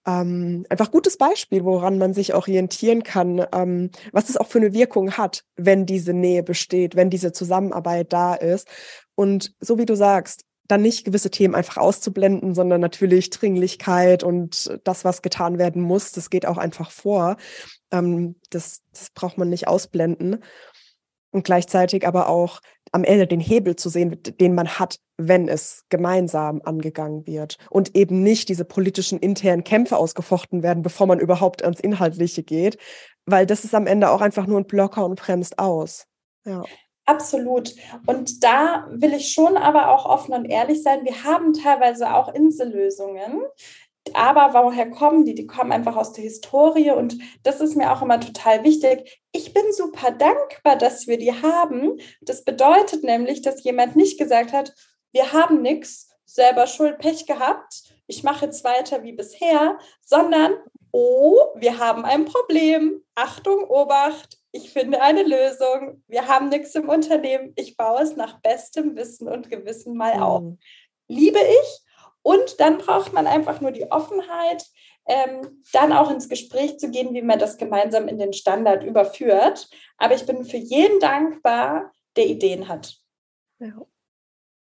ähm, einfach gutes Beispiel, woran man sich orientieren kann, ähm, was es auch für eine Wirkung hat, wenn diese Nähe besteht, wenn diese Zusammenarbeit da ist. Und so wie du sagst, dann nicht gewisse Themen einfach auszublenden, sondern natürlich Dringlichkeit und das, was getan werden muss, das geht auch einfach vor. Ähm, das, das braucht man nicht ausblenden. Und gleichzeitig aber auch am Ende den Hebel zu sehen, den man hat, wenn es gemeinsam angegangen wird und eben nicht diese politischen internen Kämpfe ausgefochten werden, bevor man überhaupt ans Inhaltliche geht, weil das ist am Ende auch einfach nur ein Blocker und bremst aus. Ja. Absolut. Und da will ich schon aber auch offen und ehrlich sein. Wir haben teilweise auch Insellösungen, aber woher kommen die? Die kommen einfach aus der Historie und das ist mir auch immer total wichtig. Ich bin super dankbar, dass wir die haben. Das bedeutet nämlich, dass jemand nicht gesagt hat, wir haben nichts, selber Schuld, Pech gehabt, ich mache jetzt weiter wie bisher, sondern, oh, wir haben ein Problem. Achtung, Obacht, ich finde eine Lösung. Wir haben nichts im Unternehmen. Ich baue es nach bestem Wissen und Gewissen mal auf. Mhm. Liebe ich und dann braucht man einfach nur die Offenheit, ähm, dann auch ins Gespräch zu gehen, wie man das gemeinsam in den Standard überführt. Aber ich bin für jeden dankbar, der Ideen hat. Ja.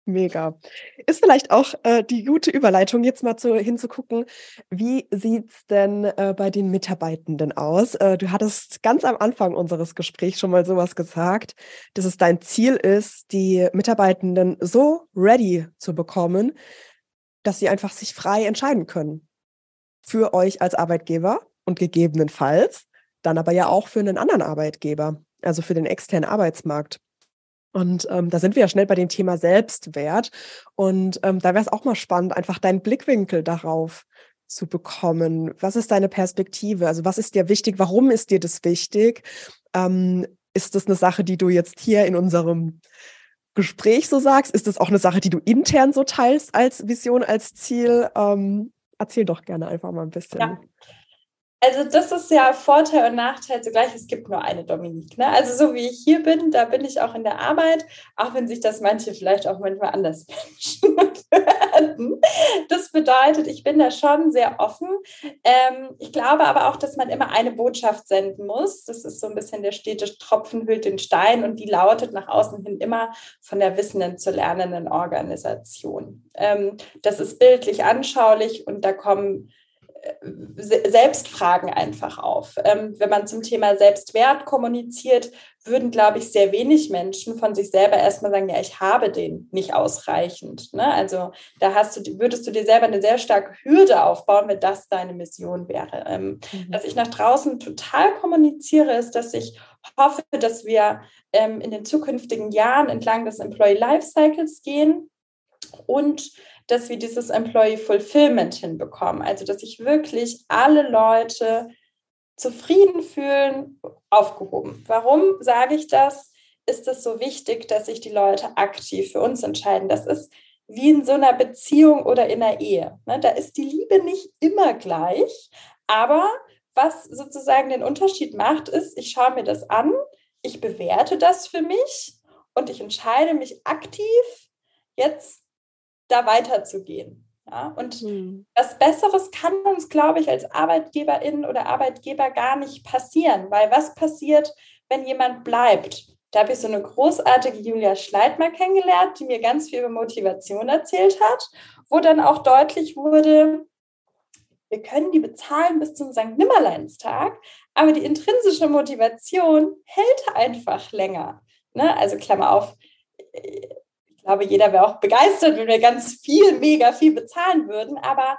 Mega. Ist vielleicht auch äh, die gute Überleitung, jetzt mal zu, hinzugucken, wie sieht es denn äh, bei den Mitarbeitenden aus? Äh, du hattest ganz am Anfang unseres Gesprächs schon mal sowas gesagt, dass es dein Ziel ist, die Mitarbeitenden so ready zu bekommen, dass sie einfach sich frei entscheiden können. Für euch als Arbeitgeber und gegebenenfalls dann aber ja auch für einen anderen Arbeitgeber, also für den externen Arbeitsmarkt. Und ähm, da sind wir ja schnell bei dem Thema Selbstwert. Und ähm, da wäre es auch mal spannend, einfach deinen Blickwinkel darauf zu bekommen. Was ist deine Perspektive? Also was ist dir wichtig? Warum ist dir das wichtig? Ähm, ist das eine Sache, die du jetzt hier in unserem Gespräch so sagst? Ist das auch eine Sache, die du intern so teilst als Vision, als Ziel? Ähm, erzähl doch gerne einfach mal ein bisschen. Ja. Also das ist ja Vorteil und Nachteil zugleich. Es gibt nur eine Dominique. Ne? Also so wie ich hier bin, da bin ich auch in der Arbeit, auch wenn sich das manche vielleicht auch manchmal anders wünschen werden. Das bedeutet, ich bin da schon sehr offen. Ähm, ich glaube aber auch, dass man immer eine Botschaft senden muss. Das ist so ein bisschen der stete Tropfen hüllt den Stein und die lautet nach außen hin immer von der wissenden zur lernenden Organisation. Ähm, das ist bildlich anschaulich und da kommen Selbstfragen einfach auf. Ähm, wenn man zum Thema Selbstwert kommuniziert, würden, glaube ich, sehr wenig Menschen von sich selber erstmal sagen, ja, ich habe den nicht ausreichend. Ne? Also da hast du, würdest du dir selber eine sehr starke Hürde aufbauen, wenn das deine Mission wäre. Ähm, mhm. Was ich nach draußen total kommuniziere, ist, dass ich hoffe, dass wir ähm, in den zukünftigen Jahren entlang des Employee Lifecycles gehen und dass wir dieses Employee Fulfillment hinbekommen. Also, dass sich wirklich alle Leute zufrieden fühlen, aufgehoben. Warum sage ich das? Ist es so wichtig, dass sich die Leute aktiv für uns entscheiden? Das ist wie in so einer Beziehung oder in einer Ehe. Ne? Da ist die Liebe nicht immer gleich, aber was sozusagen den Unterschied macht, ist, ich schaue mir das an, ich bewerte das für mich und ich entscheide mich aktiv, jetzt da weiterzugehen. Ja, und mhm. was Besseres kann uns, glaube ich, als Arbeitgeberin oder Arbeitgeber gar nicht passieren, weil was passiert, wenn jemand bleibt? Da habe ich so eine großartige Julia Schleitmer kennengelernt, die mir ganz viel über Motivation erzählt hat, wo dann auch deutlich wurde, wir können die bezahlen bis zum St. Nimmerleinstag, aber die intrinsische Motivation hält einfach länger. Ne? Also Klammer auf, ich glaube, jeder wäre auch begeistert, wenn wir ganz viel, mega viel bezahlen würden. Aber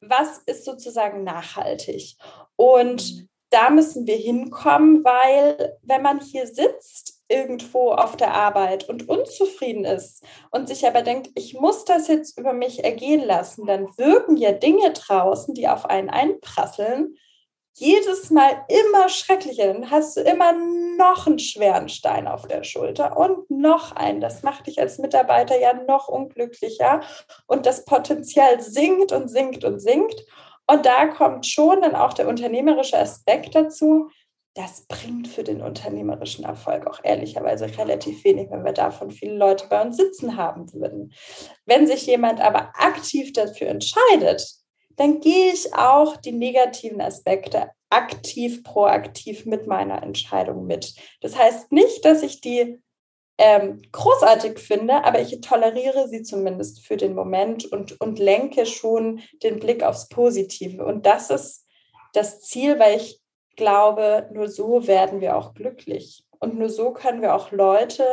was ist sozusagen nachhaltig? Und da müssen wir hinkommen, weil wenn man hier sitzt, irgendwo auf der Arbeit und unzufrieden ist und sich aber denkt, ich muss das jetzt über mich ergehen lassen, dann wirken ja Dinge draußen, die auf einen einprasseln, jedes Mal immer schrecklicher. Dann hast du immer noch einen schweren Stein auf der Schulter und noch einen. Das macht dich als Mitarbeiter ja noch unglücklicher und das Potenzial sinkt und sinkt und sinkt. Und da kommt schon dann auch der unternehmerische Aspekt dazu. Das bringt für den unternehmerischen Erfolg auch ehrlicherweise relativ wenig, wenn wir davon viele Leute bei uns sitzen haben würden. Wenn sich jemand aber aktiv dafür entscheidet, dann gehe ich auch die negativen Aspekte aktiv, proaktiv mit meiner Entscheidung mit. Das heißt nicht, dass ich die ähm, großartig finde, aber ich toleriere sie zumindest für den Moment und, und lenke schon den Blick aufs Positive. Und das ist das Ziel, weil ich glaube, nur so werden wir auch glücklich. Und nur so können wir auch Leute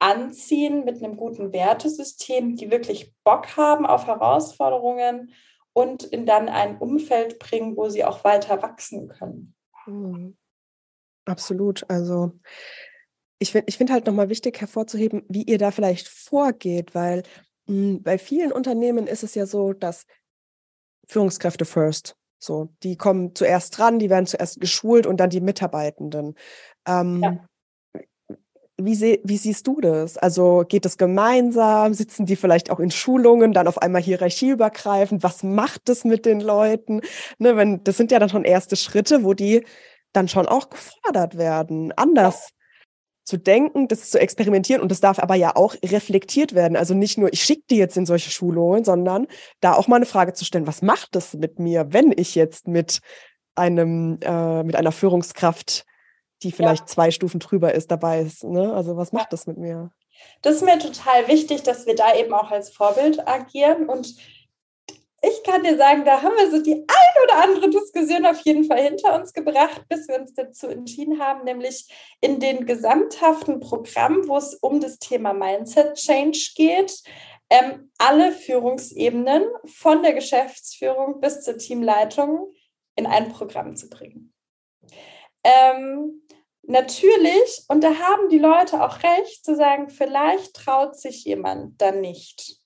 anziehen mit einem guten Wertesystem, die wirklich Bock haben auf Herausforderungen und in dann ein Umfeld bringen, wo sie auch weiter wachsen können. Mhm. Absolut. Also ich finde ich find halt nochmal wichtig hervorzuheben, wie ihr da vielleicht vorgeht, weil mh, hm, bei vielen Unternehmen ist es ja so, dass Führungskräfte first. So, die kommen zuerst dran, die werden zuerst geschult und dann die Mitarbeitenden. Ähm, ja. Wie, seh, wie siehst du das? Also geht es gemeinsam? Sitzen die vielleicht auch in Schulungen, dann auf einmal hierarchieübergreifend? Was macht das mit den Leuten? Ne, wenn, das sind ja dann schon erste Schritte, wo die dann schon auch gefordert werden, anders zu denken, das zu experimentieren und das darf aber ja auch reflektiert werden. Also nicht nur, ich schicke die jetzt in solche Schulungen, sondern da auch mal eine Frage zu stellen, was macht das mit mir, wenn ich jetzt mit einem, äh, mit einer Führungskraft die vielleicht ja. zwei Stufen drüber ist, dabei ist. Ne? Also was macht das mit mir? Das ist mir total wichtig, dass wir da eben auch als Vorbild agieren. Und ich kann dir sagen, da haben wir so die ein oder andere Diskussion auf jeden Fall hinter uns gebracht, bis wir uns dazu entschieden haben, nämlich in den gesamthaften Programmen, wo es um das Thema Mindset Change geht, ähm, alle Führungsebenen von der Geschäftsführung bis zur Teamleitung in ein Programm zu bringen. Ähm, natürlich, und da haben die Leute auch recht, zu sagen, vielleicht traut sich jemand dann nicht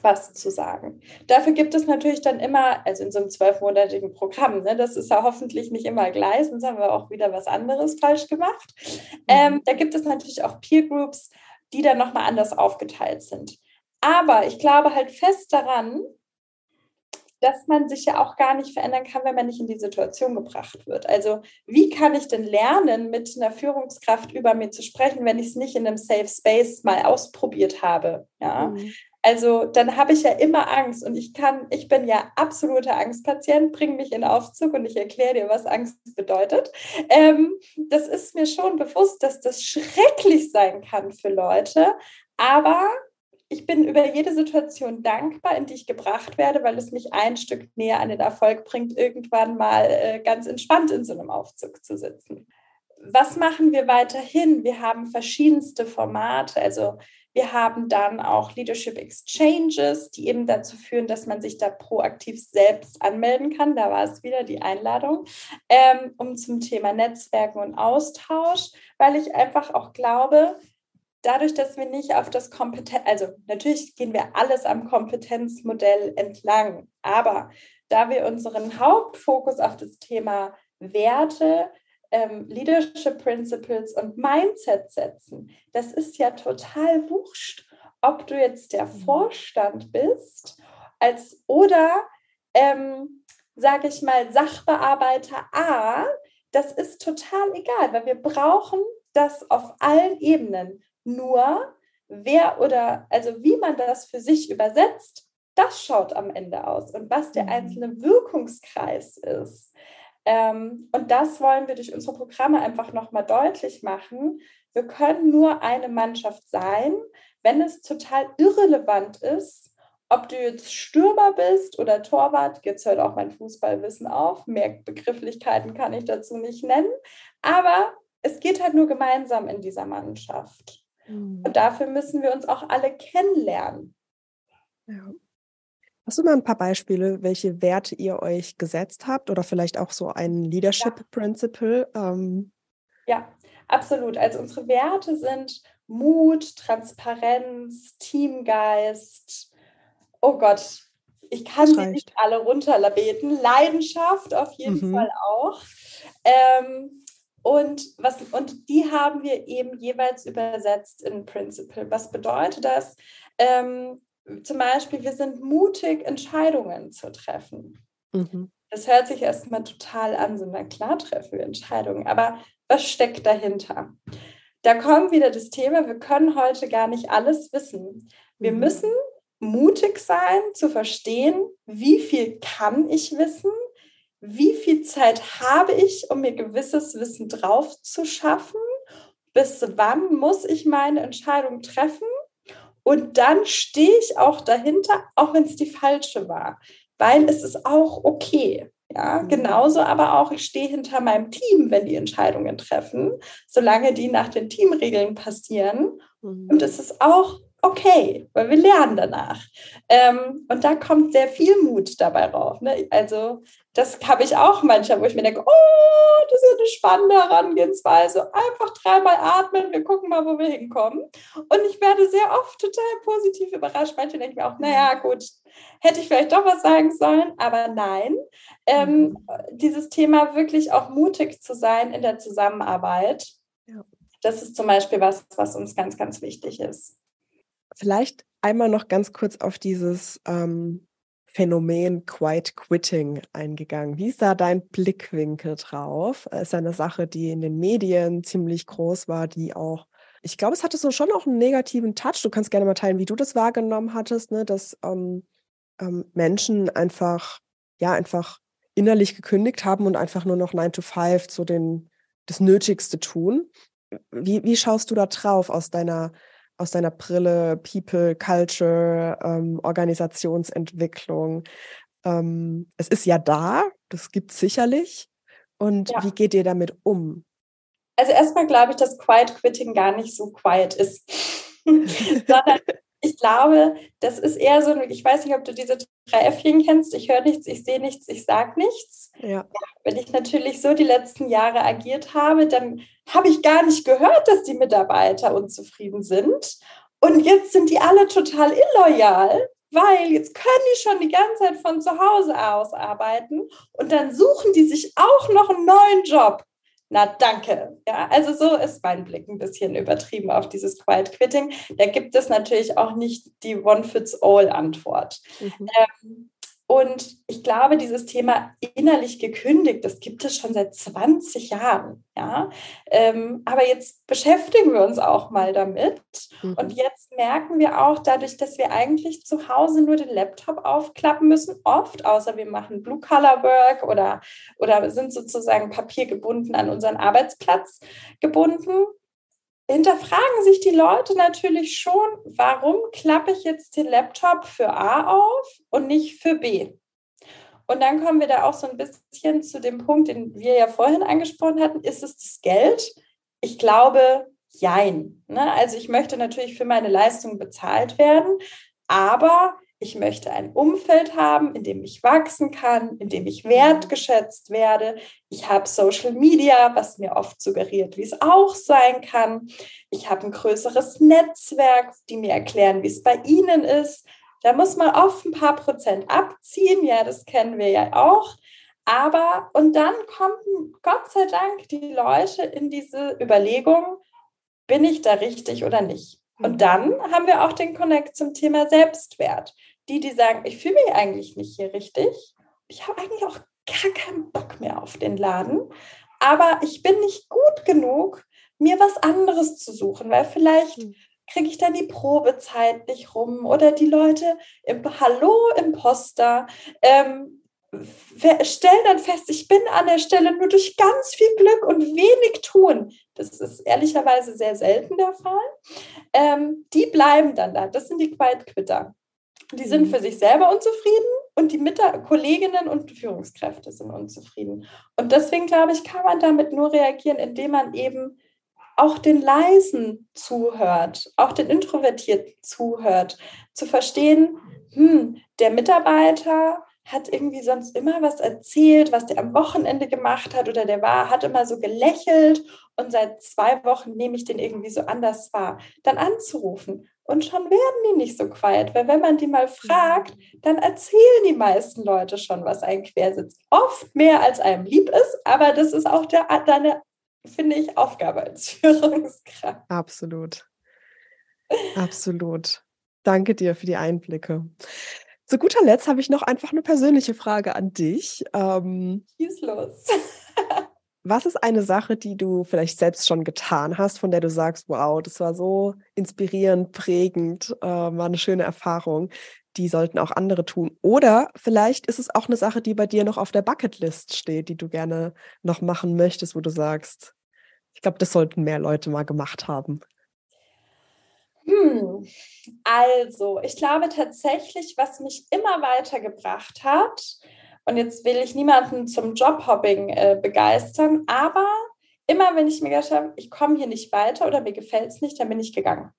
was zu sagen. Dafür gibt es natürlich dann immer, also in so einem zwölfmonatigen Programm, ne, das ist ja hoffentlich nicht immer gleich, sonst haben wir auch wieder was anderes falsch gemacht. Mhm. Ähm, da gibt es natürlich auch Peer Groups, die dann nochmal anders aufgeteilt sind. Aber ich glaube halt fest daran, dass man sich ja auch gar nicht verändern kann, wenn man nicht in die Situation gebracht wird. Also wie kann ich denn lernen, mit einer Führungskraft über mir zu sprechen, wenn ich es nicht in einem Safe Space mal ausprobiert habe? Ja. Mhm. Also dann habe ich ja immer Angst und ich kann, ich bin ja absoluter Angstpatient, bring mich in Aufzug und ich erkläre dir, was Angst bedeutet. Ähm, das ist mir schon bewusst, dass das schrecklich sein kann für Leute, aber ich bin über jede Situation dankbar, in die ich gebracht werde, weil es mich ein Stück näher an den Erfolg bringt, irgendwann mal äh, ganz entspannt in so einem Aufzug zu sitzen. Was machen wir weiterhin? Wir haben verschiedenste Formate. Also wir haben dann auch Leadership Exchanges, die eben dazu führen, dass man sich da proaktiv selbst anmelden kann. Da war es wieder die Einladung, ähm, um zum Thema Netzwerken und Austausch, weil ich einfach auch glaube, dadurch, dass wir nicht auf das Kompetenz, also natürlich gehen wir alles am Kompetenzmodell entlang, aber da wir unseren Hauptfokus auf das Thema Werte, ähm, Leadership Principles und Mindset setzen. Das ist ja total wurscht, ob du jetzt der mhm. Vorstand bist als oder ähm, sage ich mal Sachbearbeiter A. Das ist total egal, weil wir brauchen das auf allen Ebenen. Nur wer oder also wie man das für sich übersetzt, das schaut am Ende aus und was der mhm. einzelne Wirkungskreis ist. Ähm, und das wollen wir durch unsere Programme einfach nochmal deutlich machen. Wir können nur eine Mannschaft sein, wenn es total irrelevant ist, ob du jetzt Stürmer bist oder Torwart. Jetzt hört auch mein Fußballwissen auf. Mehr Begrifflichkeiten kann ich dazu nicht nennen. Aber es geht halt nur gemeinsam in dieser Mannschaft. Mhm. Und dafür müssen wir uns auch alle kennenlernen. Ja. Hast du mal ein paar Beispiele, welche Werte ihr euch gesetzt habt oder vielleicht auch so ein Leadership ja. Principle? Ähm. Ja, absolut. Also unsere Werte sind Mut, Transparenz, Teamgeist. Oh Gott, ich kann sie nicht alle runterbeten. Leidenschaft auf jeden mhm. Fall auch. Ähm, und, was, und die haben wir eben jeweils übersetzt in Principle. Was bedeutet das? Ähm, zum Beispiel, wir sind mutig, Entscheidungen zu treffen. Mhm. Das hört sich erstmal total an, so na klar treffen wir Entscheidungen, aber was steckt dahinter? Da kommt wieder das Thema, wir können heute gar nicht alles wissen. Wir mhm. müssen mutig sein, zu verstehen, wie viel kann ich wissen, wie viel Zeit habe ich, um mir gewisses Wissen drauf zu schaffen, bis wann muss ich meine Entscheidung treffen und dann stehe ich auch dahinter, auch wenn es die falsche war, weil es ist auch okay. Ja, mhm. genauso aber auch, ich stehe hinter meinem Team, wenn die Entscheidungen treffen, solange die nach den Teamregeln passieren. Mhm. Und es ist auch okay, weil wir lernen danach. Ähm, und da kommt sehr viel Mut dabei raus. Ne? Also das habe ich auch manchmal, wo ich mir denke, oh, das ist eine spannende Herangehensweise. Einfach dreimal atmen, wir gucken mal, wo wir hinkommen. Und ich werde sehr oft total positiv überrascht. Manche denken mir auch, naja, gut, hätte ich vielleicht doch was sagen sollen, aber nein. Ähm, dieses Thema wirklich auch mutig zu sein in der Zusammenarbeit, ja. das ist zum Beispiel was, was uns ganz, ganz wichtig ist. Vielleicht einmal noch ganz kurz auf dieses ähm, Phänomen Quiet Quitting eingegangen. Wie ist da dein Blickwinkel drauf? Es ist eine Sache, die in den Medien ziemlich groß war, die auch, ich glaube, es hatte so schon auch einen negativen Touch. Du kannst gerne mal teilen, wie du das wahrgenommen hattest, ne? dass ähm, ähm, Menschen einfach, ja, einfach innerlich gekündigt haben und einfach nur noch 9 to 5 so den, das Nötigste tun. Wie, wie schaust du da drauf aus deiner aus deiner Brille People, Culture, ähm, Organisationsentwicklung. Ähm, es ist ja da, das gibt es sicherlich. Und ja. wie geht ihr damit um? Also erstmal glaube ich, dass Quiet Quitting gar nicht so quiet ist, sondern ich glaube, das ist eher so, ich weiß nicht, ob du diese drei Äffchen kennst, ich höre nichts, ich sehe nichts, ich sage nichts. Ja. Wenn ich natürlich so die letzten Jahre agiert habe, dann habe ich gar nicht gehört, dass die Mitarbeiter unzufrieden sind. Und jetzt sind die alle total illoyal, weil jetzt können die schon die ganze Zeit von zu Hause aus arbeiten und dann suchen die sich auch noch einen neuen Job. Na danke. Ja, also so ist mein Blick ein bisschen übertrieben auf dieses Quiet Quitting. Da gibt es natürlich auch nicht die One-Fits-All-Antwort. Mhm. Ähm, und ich glaube, dieses Thema innerlich gekündigt, das gibt es schon seit 20 Jahren. Ja? Ähm, aber jetzt beschäftigen wir uns auch mal damit. Mhm. Und jetzt merken wir auch, dadurch, dass wir eigentlich zu Hause nur den Laptop aufklappen müssen, oft, außer wir machen Blue-Color-Work oder, oder sind sozusagen papiergebunden an unseren Arbeitsplatz gebunden, hinterfragen sich die Leute natürlich schon, warum klappe ich jetzt den Laptop für A auf und nicht für B? Und dann kommen wir da auch so ein bisschen zu dem Punkt, den wir ja vorhin angesprochen hatten. Ist es das Geld? Ich glaube, jein. Ne? Also ich möchte natürlich für meine Leistung bezahlt werden, aber ich möchte ein Umfeld haben, in dem ich wachsen kann, in dem ich wertgeschätzt werde. Ich habe Social Media, was mir oft suggeriert, wie es auch sein kann. Ich habe ein größeres Netzwerk, die mir erklären, wie es bei Ihnen ist. Da muss man oft ein paar Prozent abziehen. Ja, das kennen wir ja auch. Aber, und dann kommen Gott sei Dank die Leute in diese Überlegung, bin ich da richtig oder nicht? Und mhm. dann haben wir auch den Connect zum Thema Selbstwert die, die sagen, ich fühle mich eigentlich nicht hier richtig. Ich habe eigentlich auch gar keinen Bock mehr auf den Laden, aber ich bin nicht gut genug, mir was anderes zu suchen, weil vielleicht hm. kriege ich dann die Probezeit nicht rum oder die Leute im Hallo Imposter ähm, stellen dann fest, ich bin an der Stelle nur durch ganz viel Glück und wenig tun. Das ist ehrlicherweise sehr selten der Fall. Ähm, die bleiben dann da. Das sind die Quiet Quitter. Die sind für mhm. sich selber unzufrieden und die Mitar Kolleginnen und Führungskräfte sind unzufrieden. Und deswegen glaube ich, kann man damit nur reagieren, indem man eben auch den Leisen zuhört, auch den Introvertierten zuhört, zu verstehen, hm, der Mitarbeiter hat irgendwie sonst immer was erzählt, was der am Wochenende gemacht hat oder der war, hat immer so gelächelt und seit zwei Wochen nehme ich den irgendwie so anders wahr. Dann anzurufen und schon werden die nicht so quiet, weil wenn man die mal fragt, dann erzählen die meisten Leute schon, was ein Quersitz oft mehr als einem lieb ist, aber das ist auch der, deine, finde ich, Aufgabe als Führungskraft. Absolut. Absolut. Danke dir für die Einblicke. Zu guter Letzt habe ich noch einfach eine persönliche Frage an dich. Ähm, Schieß los. Was ist eine Sache, die du vielleicht selbst schon getan hast, von der du sagst, wow, das war so inspirierend, prägend, äh, war eine schöne Erfahrung, die sollten auch andere tun? Oder vielleicht ist es auch eine Sache, die bei dir noch auf der Bucketlist steht, die du gerne noch machen möchtest, wo du sagst, ich glaube, das sollten mehr Leute mal gemacht haben. Hm. Also, ich glaube tatsächlich, was mich immer weitergebracht hat, und jetzt will ich niemanden zum Jobhopping äh, begeistern, aber immer wenn ich mir gedacht habe, ich komme hier nicht weiter oder mir gefällt es nicht, dann bin ich gegangen.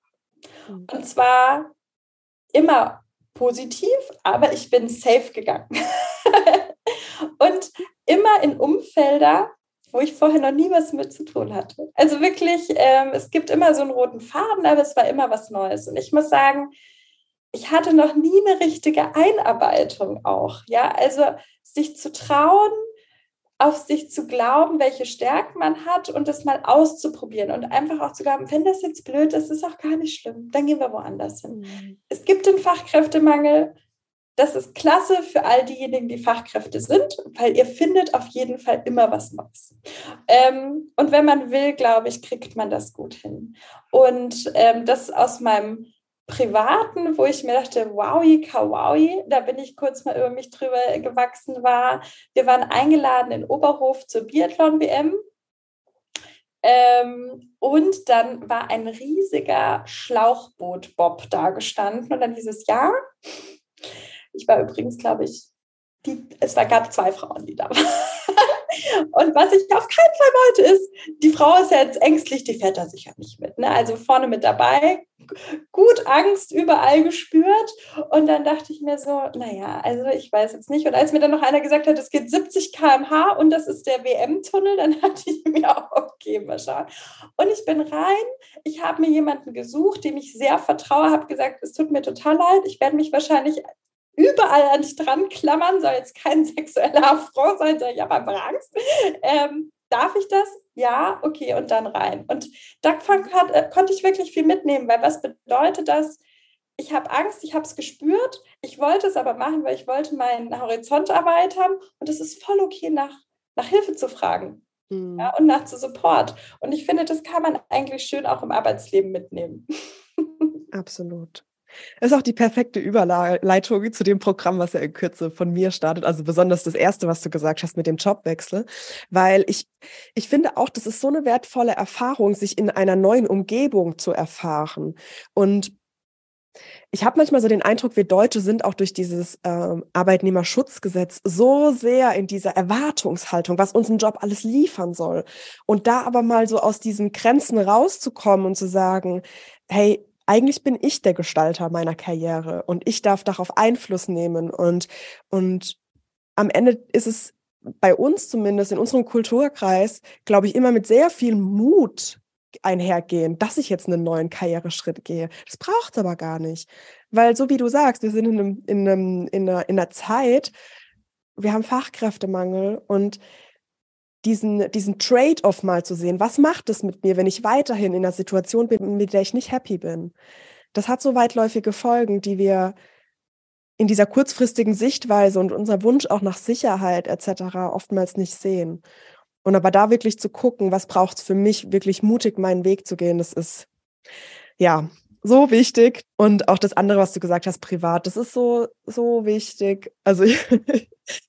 Mhm. Und zwar immer positiv, aber ich bin safe gegangen. und immer in Umfelder, wo ich vorher noch nie was mit zu tun hatte. Also wirklich, ähm, es gibt immer so einen roten Faden, aber es war immer was Neues. Und ich muss sagen, ich hatte noch nie eine richtige Einarbeitung auch. Ja, also sich zu trauen, auf sich zu glauben, welche Stärken man hat und das mal auszuprobieren und einfach auch zu glauben, wenn das jetzt blöd ist, ist auch gar nicht schlimm, dann gehen wir woanders hin. Mhm. Es gibt den Fachkräftemangel. Das ist klasse für all diejenigen, die Fachkräfte sind, weil ihr findet auf jeden Fall immer was Neues. Ähm, und wenn man will, glaube ich, kriegt man das gut hin. Und ähm, das aus meinem privaten, wo ich mir dachte, wowi, kawaii, da bin ich kurz mal über mich drüber gewachsen war. Wir waren eingeladen in Oberhof zur Biathlon-WM. Ähm, und dann war ein riesiger Schlauchboot-Bob da gestanden. Und dann dieses Jahr, ich war übrigens, glaube ich, die, es war, gab zwei Frauen, die da waren. Und was ich auf keinen Fall wollte, ist, die Frau ist ja jetzt ängstlich, die fährt da sicher nicht mit. Ne? Also vorne mit dabei, gut Angst überall gespürt. Und dann dachte ich mir so, naja, also ich weiß jetzt nicht. Und als mir dann noch einer gesagt hat, es geht 70 km/h und das ist der WM-Tunnel, dann hatte ich mir auch, okay, mal schauen. Und ich bin rein. Ich habe mir jemanden gesucht, dem ich sehr vertraue, habe gesagt, es tut mir total leid. Ich werde mich wahrscheinlich überall an dich dran klammern, soll jetzt kein sexueller Affront sein, sondern ich habe einfach Angst. Ähm, darf ich das? Ja, okay, und dann rein. Und da hat, äh, konnte ich wirklich viel mitnehmen, weil was bedeutet das? Ich habe Angst, ich habe es gespürt, ich wollte es aber machen, weil ich wollte meinen Horizont erweitern und es ist voll okay, nach, nach Hilfe zu fragen mhm. ja, und nach zu Support. Und ich finde, das kann man eigentlich schön auch im Arbeitsleben mitnehmen. Absolut. Ist auch die perfekte Überleitung zu dem Programm, was ja in Kürze von mir startet. Also besonders das erste, was du gesagt hast mit dem Jobwechsel, weil ich, ich finde auch, das ist so eine wertvolle Erfahrung, sich in einer neuen Umgebung zu erfahren. Und ich habe manchmal so den Eindruck, wir Deutsche sind auch durch dieses äh, Arbeitnehmerschutzgesetz so sehr in dieser Erwartungshaltung, was uns ein Job alles liefern soll. Und da aber mal so aus diesen Grenzen rauszukommen und zu sagen, hey, eigentlich bin ich der Gestalter meiner Karriere und ich darf darauf Einfluss nehmen und, und am Ende ist es bei uns zumindest in unserem Kulturkreis, glaube ich, immer mit sehr viel Mut einhergehen, dass ich jetzt einen neuen Karriereschritt gehe. Das braucht es aber gar nicht. Weil so wie du sagst, wir sind in, einem, in, einem, in, einer, in einer Zeit, wir haben Fachkräftemangel und diesen, diesen Trade-off mal zu sehen. Was macht es mit mir, wenn ich weiterhin in einer Situation bin, mit der ich nicht happy bin? Das hat so weitläufige Folgen, die wir in dieser kurzfristigen Sichtweise und unser Wunsch auch nach Sicherheit etc. oftmals nicht sehen. Und aber da wirklich zu gucken, was braucht es für mich, wirklich mutig meinen Weg zu gehen, das ist ja so wichtig. Und auch das andere, was du gesagt hast, privat, das ist so, so wichtig. Also ich,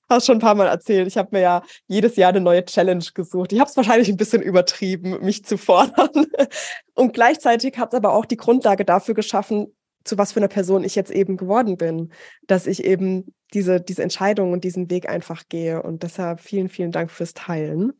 habe es schon ein paar Mal erzählt. Ich habe mir ja jedes Jahr eine neue Challenge gesucht. Ich habe es wahrscheinlich ein bisschen übertrieben, mich zu fordern. Und gleichzeitig hat es aber auch die Grundlage dafür geschaffen, zu was für einer Person ich jetzt eben geworden bin, dass ich eben diese, diese Entscheidung und diesen Weg einfach gehe. Und deshalb vielen, vielen Dank fürs Teilen.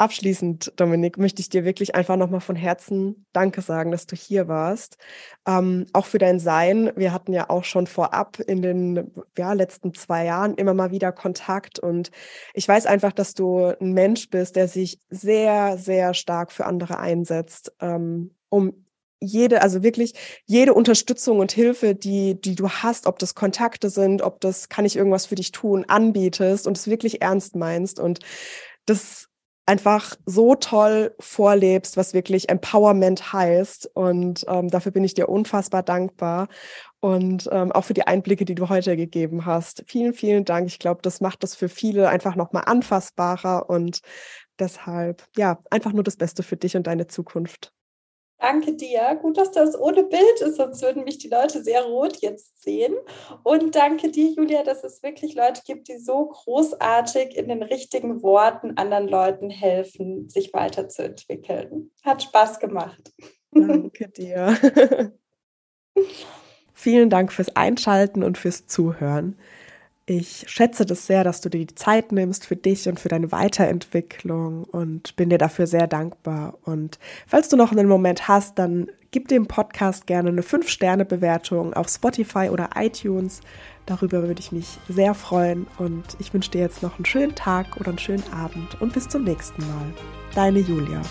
Abschließend, Dominik, möchte ich dir wirklich einfach nochmal von Herzen Danke sagen, dass du hier warst. Ähm, auch für dein Sein. Wir hatten ja auch schon vorab in den ja, letzten zwei Jahren immer mal wieder Kontakt. Und ich weiß einfach, dass du ein Mensch bist, der sich sehr, sehr stark für andere einsetzt, ähm, um jede, also wirklich jede Unterstützung und Hilfe, die, die du hast, ob das Kontakte sind, ob das kann ich irgendwas für dich tun, anbietest und es wirklich ernst meinst. Und das einfach so toll vorlebst, was wirklich Empowerment heißt. Und ähm, dafür bin ich dir unfassbar dankbar. Und ähm, auch für die Einblicke, die du heute gegeben hast. Vielen, vielen Dank. Ich glaube, das macht das für viele einfach nochmal anfassbarer. Und deshalb, ja, einfach nur das Beste für dich und deine Zukunft. Danke dir. Gut, dass das ohne Bild ist, sonst würden mich die Leute sehr rot jetzt sehen. Und danke dir, Julia, dass es wirklich Leute gibt, die so großartig in den richtigen Worten anderen Leuten helfen, sich weiterzuentwickeln. Hat Spaß gemacht. Danke dir. Vielen Dank fürs Einschalten und fürs Zuhören. Ich schätze das sehr, dass du dir die Zeit nimmst für dich und für deine Weiterentwicklung und bin dir dafür sehr dankbar. Und falls du noch einen Moment hast, dann gib dem Podcast gerne eine 5-Sterne-Bewertung auf Spotify oder iTunes. Darüber würde ich mich sehr freuen und ich wünsche dir jetzt noch einen schönen Tag oder einen schönen Abend und bis zum nächsten Mal. Deine Julia.